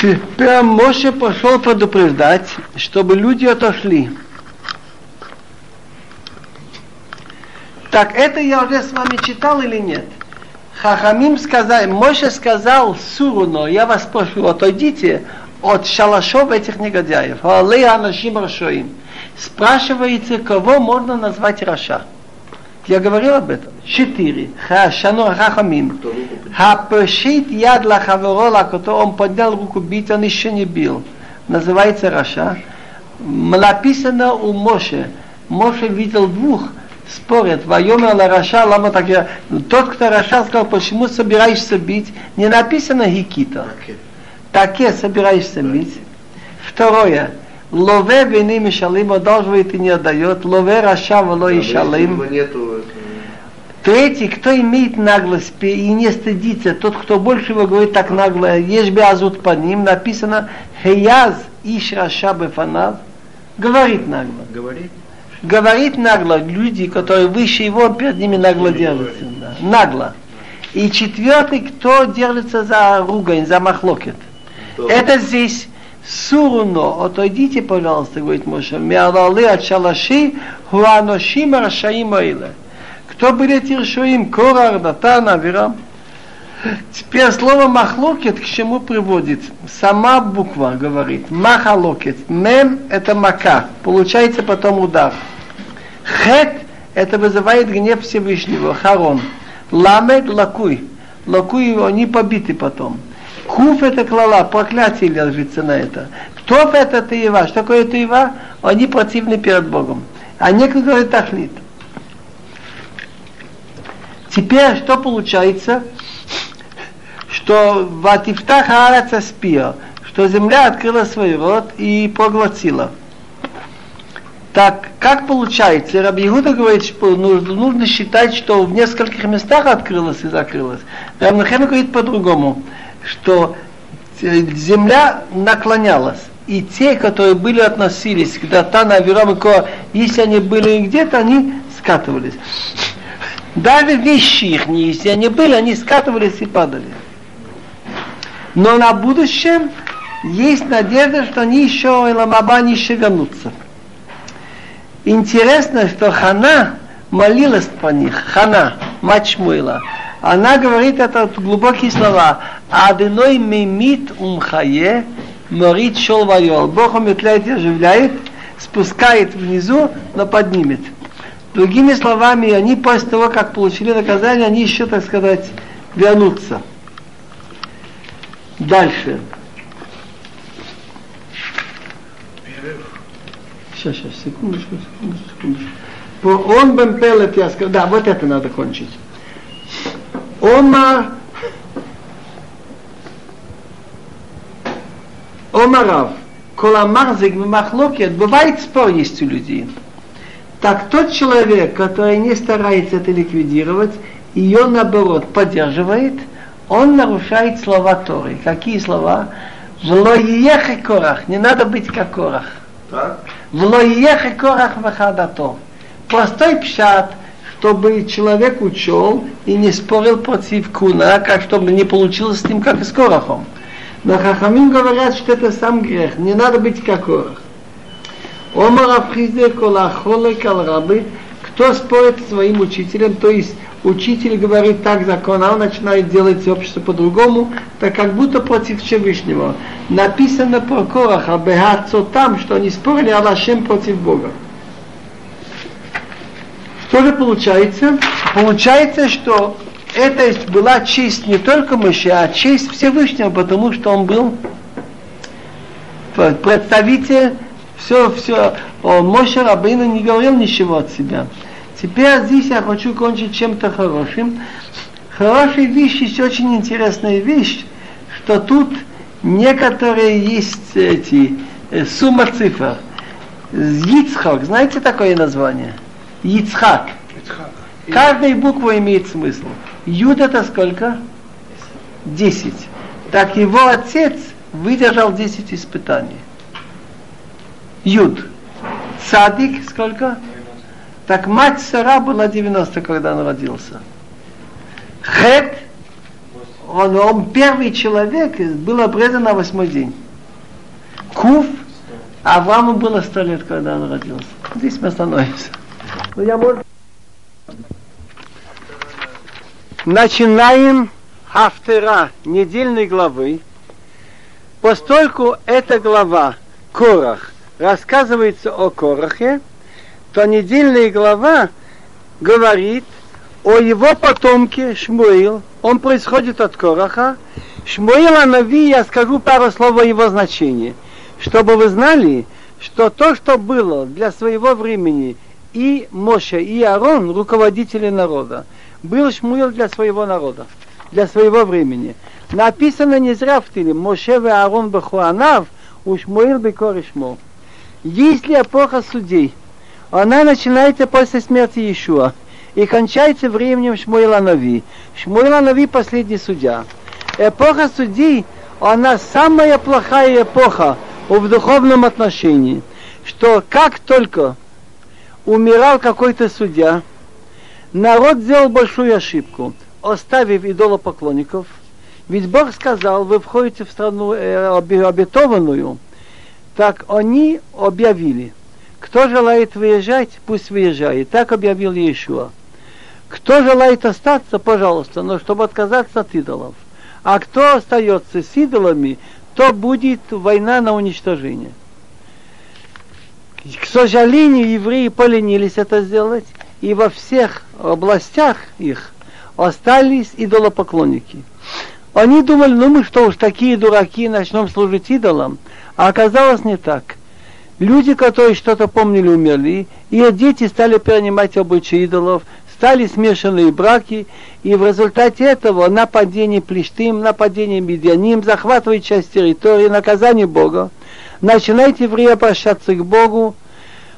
Теперь Моше пошел предупреждать, чтобы люди отошли. Так это я уже с вами читал или нет? Хахамим сказал, Моше сказал Суруно, я вас прошу, отойдите, от шалашов этих негодяев. Спрашивается, кого можно назвать Раша. Я говорил об этом. Четыре. Хашану Хахамим. Хапешит яд лахаверола, который он поднял руку бить, он еще не бил. Называется Раша. Написано у Моше. Моше видел двух, спорят, Вайомер ла Раша, лама так я. Тот, кто Раша, сказал, почему собираешься бить, не написано Хикита. Таке собираешься бить. Второе. Лове вины мишалим одалживает и не отдает. Лове раша воло и шалим. Третий, кто имеет наглость и не стыдится, тот, кто больше его говорит так нагло, есть азут под ним, написано Хеяз иш раша бефанав, говорит нагло. Говорит? Говорит нагло, люди, которые выше его, перед ними нагло держатся. Да. Нагло. И четвертый, кто держится за ругань, за махлокет. Это здесь Суруно, отойдите, пожалуйста, говорит Моше, миалалы от шалаши, хуаношим рашаим аиле. Кто были эти рашаим? Кора, Датан, Авирам. Теперь слово махлокет к чему приводит? Сама буква говорит. Махалокет. Мем это мака. Получается потом удар. Хет это вызывает гнев Всевышнего. Харон. Ламед лакуй. Лакуй они побиты потом. Куф это клала, проклятие ложится на это. Кто это Таева? Что такое Таева? Они противны перед Богом. А некоторые говорят Тахлит. Теперь что получается? Что Ватифтах Араца спия, что земля открыла свой рот и поглотила. Так, как получается? Раби Иуда говорит, что нужно, нужно считать, что в нескольких местах открылась и закрылась. Рамнахем говорит по-другому что земля наклонялась. И те, которые были относились к Датана, Авирам и Кора, если они были где-то, они скатывались. Даже вещи их, если они были, они скатывались и падали. Но на будущем есть надежда, что они еще, Эламаба, они еще вернутся. Интересно, что Хана молилась по них, Хана, мать Шмуила. Она говорит это глубокие слова. Адыной мимит умхае, Морит шел воевал. Бог умертвляет и оживляет, спускает внизу, но поднимет. Другими словами, они после того, как получили наказание, они еще, так сказать, вернутся. Дальше. Сейчас, сейчас, секундочку, секундочку, секундочку. Он бен пелет я сказал, да, вот это надо кончить. Ома Омарав, коламарзик махлокет, бывает спор есть у людей. Так тот человек, который не старается это ликвидировать, ее наоборот поддерживает, он нарушает слова Торы. Какие слова? Влоиех и корах. Не надо быть как корах. Влоиех и корах вахадато. Простой пшат, чтобы человек учел и не спорил против куна, как чтобы не получилось с ним, как и с корахом. Но Хахамин говорят, что это сам грех. Не надо быть как корах. Омар Абхизе Колахолек Рабы, кто спорит с своим учителем, то есть учитель говорит так закон, а он начинает делать общество по-другому, так как будто против Всевышнего. Написано про Кораха, Бехацо там, что они спорили Аллашем против Бога. Что же получается? Получается, что это была честь не только Моше, а честь Всевышнего, потому что он был представитель все, все, о Моше Рабейну не говорил ничего от себя. Теперь здесь я хочу кончить чем-то хорошим. Хорошая вещь, есть очень интересная вещь, что тут некоторые есть эти э, сумма цифр. Ицхак, знаете такое название? Ицхак. Каждая буква имеет смысл. Юд это сколько? Десять. Так его отец выдержал десять испытаний. Юд. Садик сколько? Так мать Сара была 90, когда он родился. Хет, он, он первый человек, был обрезан на восьмой день. Кув, Аврааму было сто лет, когда он родился. Здесь мы остановимся. Ну, я может... Начинаем Хафтера недельной главы. Постольку эта глава Корах рассказывается о Корахе, то недельная глава говорит о его потомке Шмуил. Он происходит от Кораха. Шмуил Анави, я скажу пару слов о его значении. Чтобы вы знали, что то, что было для своего времени и Моше, и Арон, руководители народа, был Шмуил для своего народа, для своего времени. Написано не зря в Тиле, Моше и Аарон Бахуанав, у Шмуил Бекор Шмо. Если эпоха судей, она начинается после смерти Иешуа и кончается временем Шмуила Нави. Шмуила Нави последний судья. Эпоха судей, она самая плохая эпоха в духовном отношении, что как только умирал какой-то судья, народ сделал большую ошибку, оставив идолопоклонников, ведь Бог сказал, вы входите в страну э, обетованную, так они объявили, кто желает выезжать, пусть выезжает. Так объявил Иешуа. Кто желает остаться, пожалуйста, но чтобы отказаться от идолов. А кто остается с идолами, то будет война на уничтожение. К сожалению, евреи поленились это сделать, и во всех областях их остались идолопоклонники. Они думали, ну мы что уж такие дураки, начнем служить идолам. А оказалось не так. Люди, которые что-то помнили, умерли, и дети стали перенимать обычаи идолов, стали смешанные браки, и в результате этого нападение Плештим, нападение Медианим, захватывает часть территории, наказание Бога. Начинает евреи обращаться к Богу,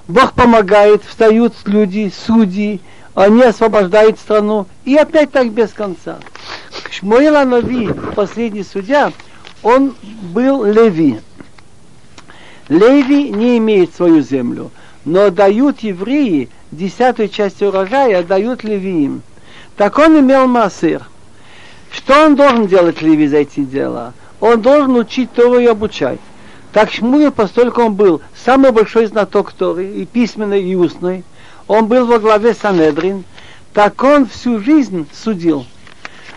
Бог помогает, встают люди, судьи, они освобождают страну, и опять так без конца. Шмуил Анави, последний судья, он был Леви. Леви не имеет свою землю, но дают евреи десятую часть урожая, дают левиим. Так он имел массир. Что он должен делать, Леви, за эти дела? Он должен учить Тору и обучать. Так Шмуил, поскольку он был самый большой знаток Торы, и письменной, и устной, он был во главе Санедрин, так он всю жизнь судил.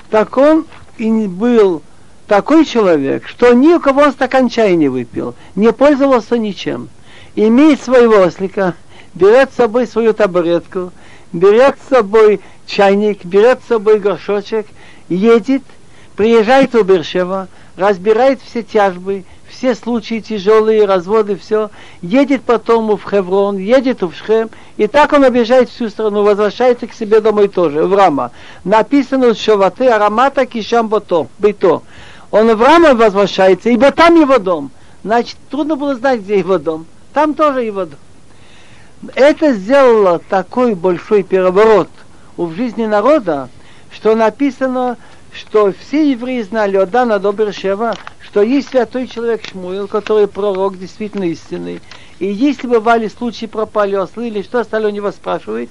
Так он и был такой человек, что ни у кого он стакан чая не выпил, не пользовался ничем, имеет своего ослика, берет с собой свою табуретку, берет с собой чайник, берет с собой горшочек, едет, приезжает в Бершева, разбирает все тяжбы, все случаи тяжелые, разводы, все, едет потом в Хеврон, едет в Шхем, и так он объезжает всю страну, возвращается к себе домой тоже, в Рама. Написано Шаваты Арамата Кишам Бото, Бито. Он в Рама возвращается, ибо там его дом. Значит, трудно было знать, где его дом. Там тоже его дом. Это сделало такой большой переворот в жизни народа, что написано, что все евреи знали от Дана до Бершева, что есть святой человек Шмуил, который пророк действительно истинный. И если бывали случаи пропали ослы или что стали у него спрашивать,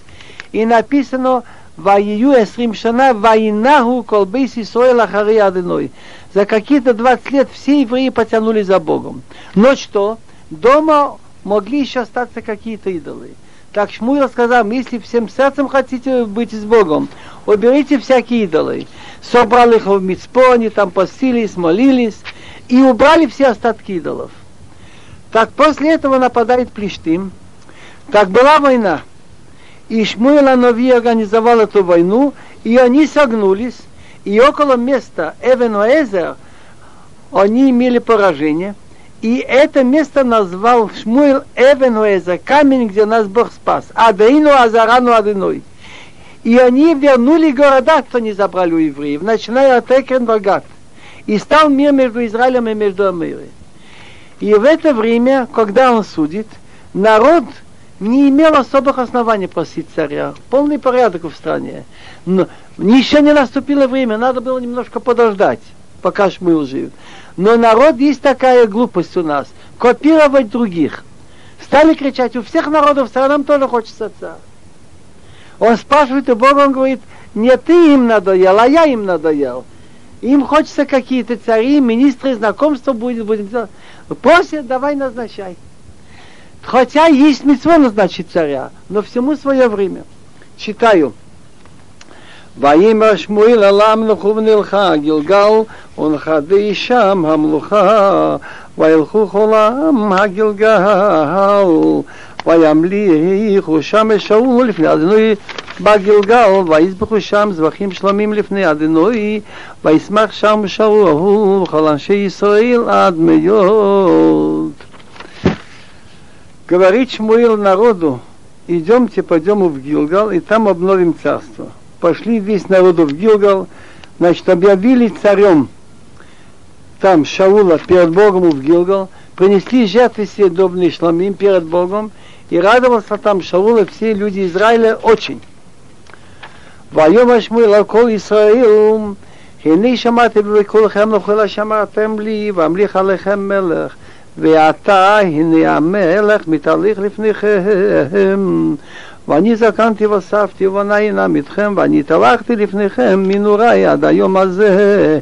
и написано Ваию Эсрим Шана Ваинаху Колбейс Исоэл Ахари Адыной. За какие-то 20 лет все евреи потянулись за Богом. Но что? Дома могли еще остаться какие-то идолы. Так Шмуил сказал, если всем сердцем хотите быть с Богом, уберите всякие идолы. Собрал их в Мицпоне, там постились, молились, и убрали все остатки идолов. Так после этого нападает Плештим. Так была война. И Шмуэл Анови организовал эту войну, и они согнулись, и около места Эвенуэзер они имели поражение. И это место назвал Шмуэл Эвенуэзер, камень, где нас Бог спас. Адеину Азарану Аденой. И они вернули города, кто не забрали у евреев, начиная от Экренбагат и стал мир между Израилем и между Амирой. И в это время, когда он судит, народ не имел особых оснований просить царя. Полный порядок в стране. Но еще не наступило время, надо было немножко подождать, пока Шмыл жив. Но народ есть такая глупость у нас, копировать других. Стали кричать, у всех народов странам тоже хочется царь. Он спрашивает у Бога, он говорит, не ты им надоел, а я им надоел. Им хочется какие-то цари, министры, знакомства будет, будем делать. Просят, давай назначай. Хотя есть митцво назначить царя, но всему свое время. Читаю. ויאמר שמואל על המלוכו ונלכה גלגל ונחדי שם המלוכה וילכו כל העם הגלגל וימליכו שם שאול לפני אדינוי בגלגל, ויזבחו שם זבחים שלמים לפני אדינוי, וישמח שם שאול וכל אנשי ישראל עד מאוד. Говорит Шмуил народу, идемте, пойдем в Гилгал, и там обновим царство. Пошли весь народ в Гилгал, значит, объявили царем там Шаула перед Богом в Гилгал, принесли жертвы съедобные шламим перед Богом, и радовался там Шаул и все люди Израиля очень. ויאמר שמואל על כל ישראל, הנה שמעתי בכולכם לכל שמרתם לי, ואמליך עליכם מלך, ועתה הנה המלך מתהליך לפניכם. ואני זקנתי ואספתי ונעינם איתכם, ואני התהלכתי לפניכם מנוראי עד היום הזה.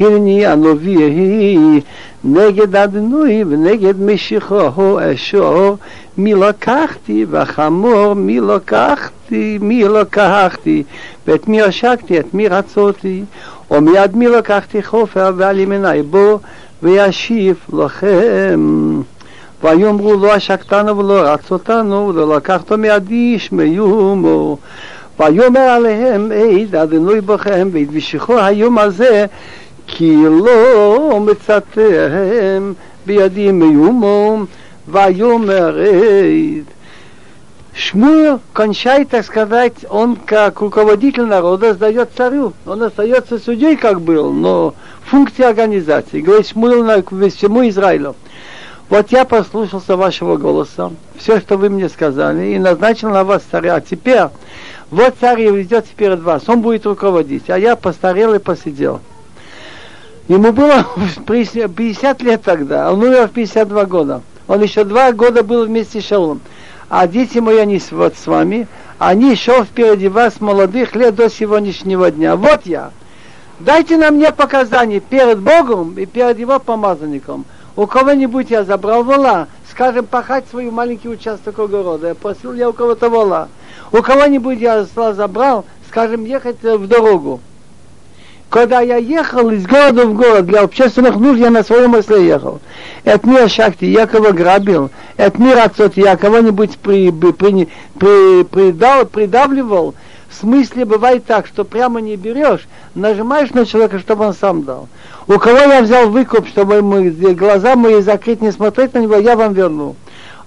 הנני הנביא נגד אדנוי ונגד משיחו אשור. מי לקחתי וחמור מי לקחתי מי לקחתי ואת מי עשקתי את מי רצותי? ומיד מי לקחתי חופר ועל ימיני בו וישיב לכם. ויאמרו לא עשקתנו ולא רצותנו ולא לקחת מידי ישמעו ויאמר עליהם עד אדנוי בכם ואת משיחו היום הזה כי לא מצאתם בידי מיומו, ויאמר עד. Шмур кончает, так сказать, он как руководитель народа сдает царю. Он остается судьей, как был, но функция организации. Говорит Шмуил на всему Израилю. Вот я послушался вашего голоса, все, что вы мне сказали, и назначил на вас царя. А теперь, вот царь идет перед вас, он будет руководить, а я постарел и посидел. Ему было 50 лет тогда, он умер в 52 года. Он еще два года был вместе с Шаулом. А дети мои, они вот с вами, они шел впереди вас молодых лет до сегодняшнего дня. Вот я. Дайте нам мне показания перед Богом и перед его помазанником. У кого-нибудь я забрал вола, скажем, пахать свой маленький участок огорода. Я просил я у кого-то вола. У кого-нибудь я забрал, скажем, ехать в дорогу. Когда я ехал из города в город для общественных нужд, я на своем осле ехал. Это не Шакти, я кого грабил, это не Рацот, я кого-нибудь при, при, при, при, придал, придавливал. В смысле бывает так, что прямо не берешь, нажимаешь на человека, чтобы он сам дал. У кого я взял выкуп, чтобы мы, глаза мои закрыть, не смотреть на него, я вам верну.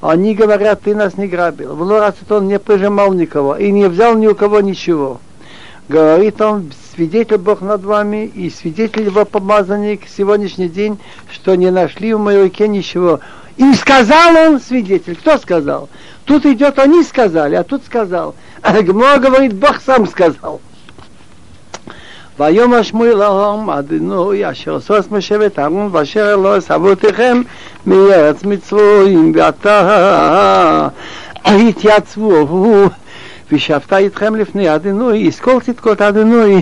Они говорят, ты нас не грабил. В он не прижимал никого и не взял ни у кого ничего Говорит он, свидетель Бог над вами и свидетель его помазанник сегодняшний день, что не нашли в моей руке ничего. И сказал он свидетель. Кто сказал? Тут идет, они сказали, а тут сказал. А Гмо говорит, Бог сам сказал. ויאמר שמואל להם, אדינוי אשר סוס משבט אהרון ואשר לא אבותיכם מארץ מצרים ועתה התייצבו ושבתה איתכם לפני אדינוי, יזכור צדקות אדינוי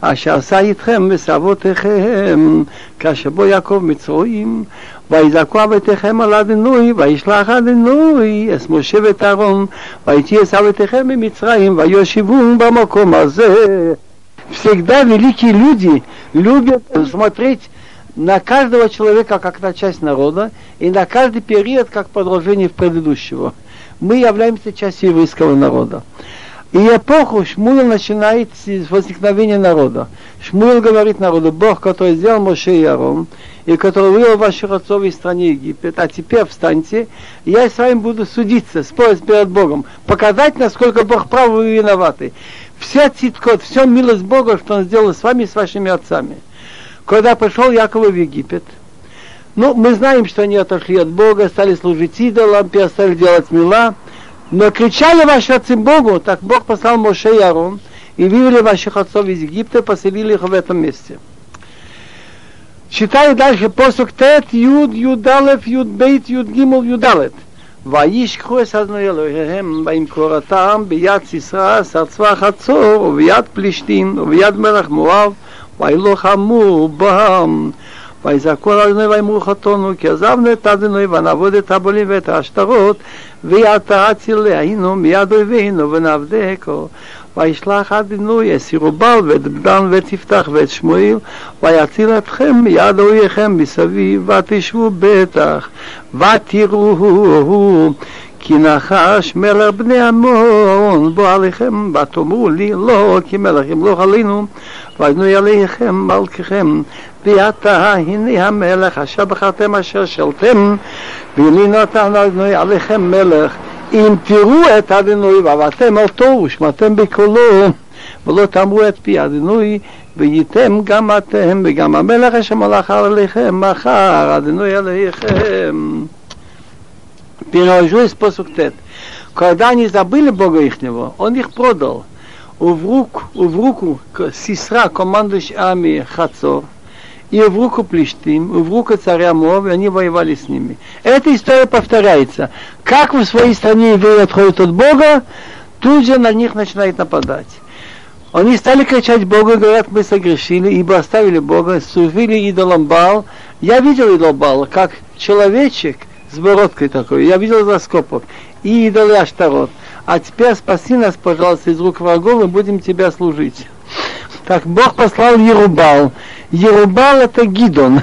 אשר עשה איתכם וסבותיכם כאשר בו יעקב מצרועים ויזעקו אבותיכם על אדינוי וישלח אדינוי את משה ואת אהרון ויתי את אבותיכם ממצרים ויושיבון במקום הזה всегда великие люди любят смотреть на каждого человека как на часть народа и на каждый период как продолжение предыдущего. Мы являемся частью еврейского народа. И эпоху Шмуил начинает с возникновения народа. Шмуил говорит народу, Бог, который сделал Моше и Арон, и который вывел ваших отцов из страны Египет, а теперь встаньте, и я с вами буду судиться, спорить перед Богом, показать, насколько Бог прав, вы виноваты вся циткот, все милость Бога, что Он сделал с вами, с вашими отцами. Когда пришел Яков в Египет, ну, мы знаем, что они отошли от Бога, стали служить идолам, перестали делать мила, но кричали ваши отцы Богу, так Бог послал Моше и Арон, и вывели ваших отцов из Египта, поселили их в этом месте. Читаю дальше посук Тет, Юд, Юдалев, Юдбейт, Юдгимл, Юдалет. וישכחו את אדוני אלוהיהם במקורתם ביד סיסרא שר צבא חצור וביד פלישתים וביד מלך מואב וילוחמו בם ויזעקו על אדוני ויאמרו חטאנו כי עזבנו את אדוני ונעבוד את הבולים ואת השטרות ויעתה היינו מיד אויבינו ונעבדקו וישלח אדינוי את סירובל ואת דן ואת יפתח ואת שמואל ויציל אתכם מיד אויביכם מסביב ותשבו בטח ותראו כי נחש מלך בני עמון בוא עליכם ותאמרו לי לא כי מלך ימלוך עלינו ויבנוי עליכם מלככם ועתה הנה המלך אשר בחרתם אשר שלתם והנה נתן אדוני עליכם מלך אם תראו את אדינוי ועבדתם אותו ושמעתם בקולו ולא תאמרו את פי אדינוי וייתם גם אתם וגם המלך אשר מלך עליכם מחר אדינוי עליכם. Перевожу из посук Тет. Когда они забыли Бога ихнего, он их продал. В руку, в руку сестра, командующий армией Хацор, и в руку Плештим, и в руку царя Мов, и они воевали с ними. Эта история повторяется. Как в своей стране евреи отходят от Бога, тут же на них начинает нападать. Они стали кричать Богу и говорят, мы согрешили, ибо оставили Бога, служили идолом Бал. Я видел идол Бал, как человечек с такой, я видел раскопок, и идолы Аштарот. А теперь спаси нас, пожалуйста, из рук врагов, и будем тебя служить. Так Бог послал Ерубал. Ерубал это Гидон.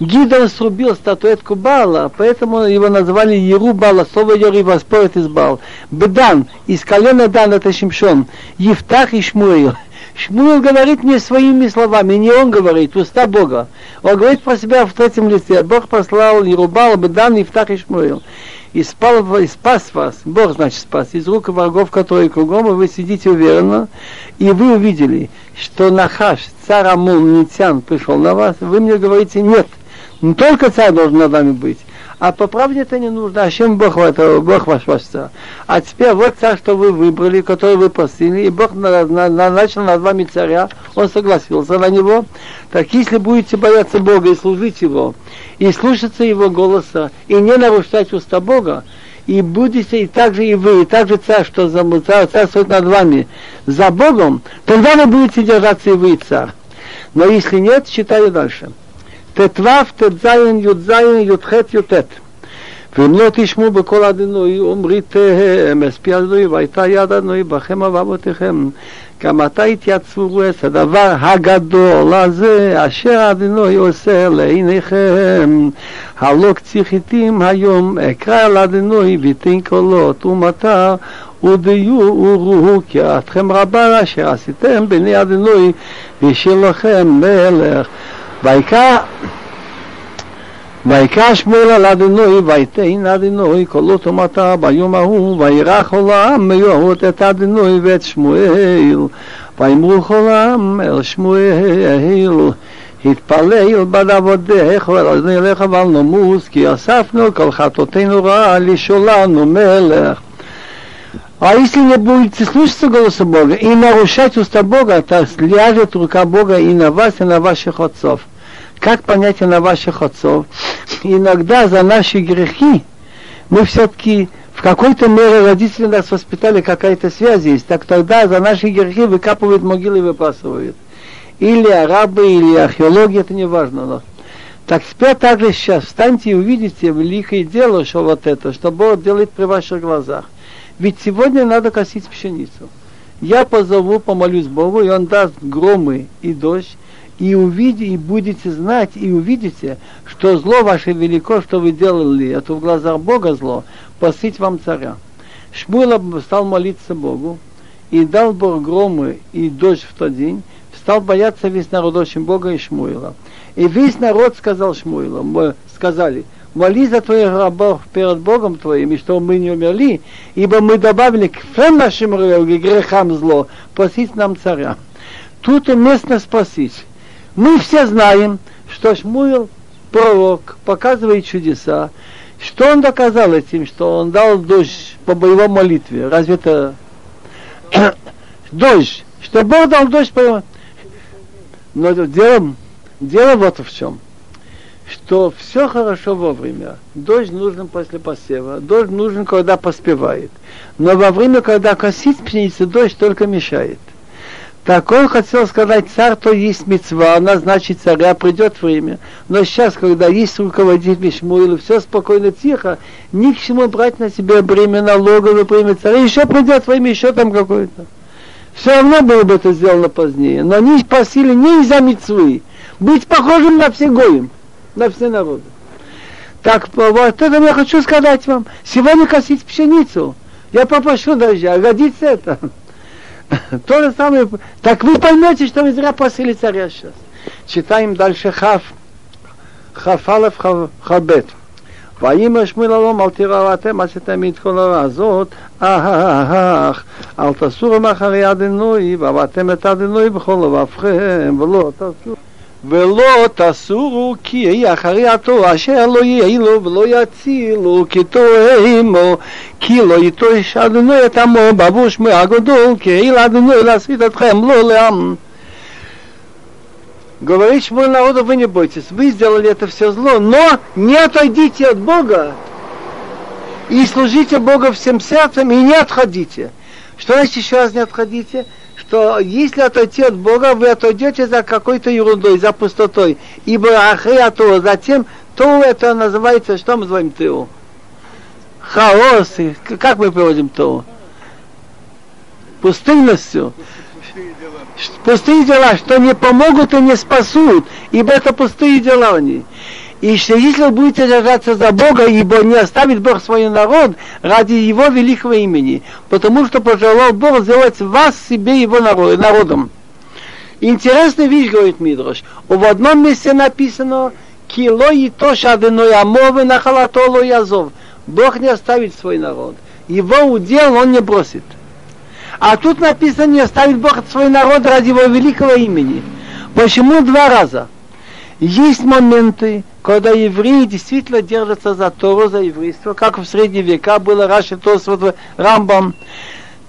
Гидон срубил статуэтку Бала, поэтому его назвали Ерубала, слово Йори воспорит из Бал. Бедан, из колена Дан это Шимшон, Евтах и Шмуил. Шмуил говорит не своими словами, не он говорит, уста Бога. Он говорит про себя в третьем лице. Бог послал Ерубал, Бедан, Евтах и Шмуил. И, спал, и спас вас, Бог, значит, спас, из рук врагов, которые кругом, и вы сидите уверенно, и вы увидели, что Нахаш, царь Амунитян, пришел на вас, вы мне говорите, нет, не только царь должен над вами быть, а по правде это не нужно. А чем Бог, это, Бог ваш царь? А теперь вот царь, что вы выбрали, который вы просили, и Бог на, на, на, начал над вами царя, он согласился на него. Так если будете бояться Бога и служить Его, и слушаться Его голоса, и не нарушать уста Бога, и будете, и также и вы, и также царь, что за, царь, царствует над вами, за Богом, тогда вы будете держаться и вы, царь. Но если нет, читаю дальше. ט"ו, ט"ז, י"ז, י"ח, י"ט. ואם לא תשמעו בקול אדינוי, אומרי תהם, אספי אדינוי, והייתה יד אדינוי, בכם אבותיכם. גם עתה התייצבו, את הדבר הגדול הזה, אשר אדינוי עושה לעיניכם. הלא ציחיתים היום, אקרא אל אדינוי, ותן קולות ומתה ודיו ורוהו, כי אתכם רבה אשר עשיתם בני אדינוי, וישיר מלך. ויקרא ויקרא שמואל על אדינוי ויתן אדינוי קולות ומטר ביום ההוא וירח כל העם מיוהות את אדינוי ואת שמואל ויאמרו כל העם אל שמואל התפלל בד עבודך ועל אדוני אליך ועל נמוס כי אספנו כל חטאותינו רעה לשולנו מלך А если не будете слушаться голоса Бога и нарушать уста Бога, то ляжет рука Бога и на вас, и на ваших отцов. Как понять и на ваших отцов? Иногда за наши грехи мы все-таки в какой-то мере родители нас воспитали, какая-то связь есть, так тогда за наши грехи выкапывают могилы и выпасывают. Или арабы, или археологи, это не важно. Но. Так теперь также сейчас встаньте и увидите великое дело, что вот это, что Бог делает при ваших глазах. Ведь сегодня надо косить пшеницу. Я позову, помолюсь Богу, и Он даст громы и дождь, и увидите, и будете знать, и увидите, что зло ваше велико, что вы делали, это в глазах Бога зло, посыть вам царя. Шмула стал молиться Богу, и дал Бог громы и дождь в тот день, стал бояться весь народ очень Бога и Шмуила. И весь народ сказал Шмуилу, мы сказали, молись за твоих рабов перед Богом твоим, и что мы не умерли, ибо мы добавили к всем нашим грехам зло, посить нам царя. Тут уместно спросить, мы все знаем, что Шмуил, пророк, показывает чудеса. Что он доказал этим, что он дал дождь по боевой молитве? Разве это дождь? Что Бог дал дождь по Но дело, дело вот в чем. Что все хорошо вовремя. Дождь нужен после посева. Дождь нужен, когда поспевает. Но во время, когда косить пшеницу, дождь только мешает. Так он хотел сказать, царь то есть мецва, она значит царя, придет время. Но сейчас, когда есть руководитель Шмуила, все спокойно, тихо, ни к чему брать на себя бремя налоговое, бремя царя, еще придет время, еще там какое-то. Все равно было бы это сделано позднее. Но они просили не из-за мецвы, быть похожим на все гоим, на все народы. Так вот это я хочу сказать вам. Сегодня косить пшеницу. Я попрошу дождя, годится это. То же самое. Так вы поймете, что вы зря просили царя сейчас. Читаем дальше Хав. Хафалев Хабет. ויאמר שמואל אלום אל תיראו אתם עשיתם את כל הרע הזאת, אך אל תסורו מאחרי אדינוי, ועבדתם את אדינוי בכל לבבכם, ולא תסורו. ולא תסורו כי יהיה אחרי התורה אשר לא יעילו ולא יצילו כי תוהמו כי לא יטוש אדוני את עמו בעבור שמי הגדול כי העיל אדוני להסית אתכם לא לעם Говорит мой народу, вы не бойтесь, вы сделали это все зло, но не отойдите от Бога и служите Богу всем сердцем и не отходите. Что значит еще раз не отходите? Что если отойти от Бога, вы отойдете за какой-то ерундой, за пустотой. Ибо ахриату, затем то это называется, что мы называем то? Хаос. Как мы приводим то? Пустынностью. Пустые дела, что не помогут и не спасут, ибо это пустые дела они. И если вы будете держаться за Бога, ибо не оставит Бог свой народ ради Его великого имени, потому что пожелал Бог сделать вас себе Его народом. Интересная вещь, говорит Мидрош. В одном месте написано «Кило и то шаденой амовы нахалатоло язов». Бог не оставит свой народ. Его удел он не бросит. А тут написано «Не оставит Бог свой народ ради его великого имени». Почему два раза? Есть моменты, когда евреи действительно держатся за Тору, за еврейство, как в средние века было Раши Тосфот, Рамбам,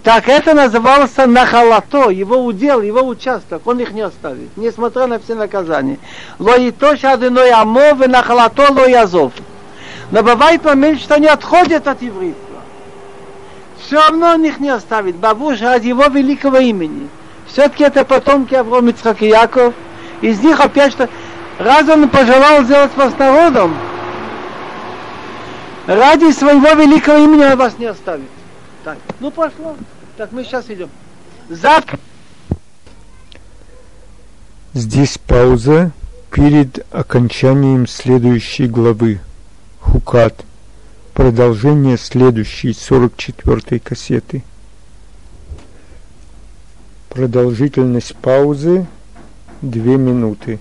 так это назывался нахалато, его удел, его участок, он их не оставит, несмотря на все наказания. Ло и то шадыной амов и нахалато ло язов. Но бывает момент, что они отходят от еврейства. Все равно он их не оставит, бабуш ради его великого имени. Все-таки это потомки Аврома Ицхак и Яков. Из них опять что Раз он пожелал сделать вас народом, Ради своего великого имени он вас не оставит. Так, ну пошло. Так, мы сейчас идем. Завтра. Здесь пауза перед окончанием следующей главы. Хукат. Продолжение следующей 44 кассеты. Продолжительность паузы 2 минуты.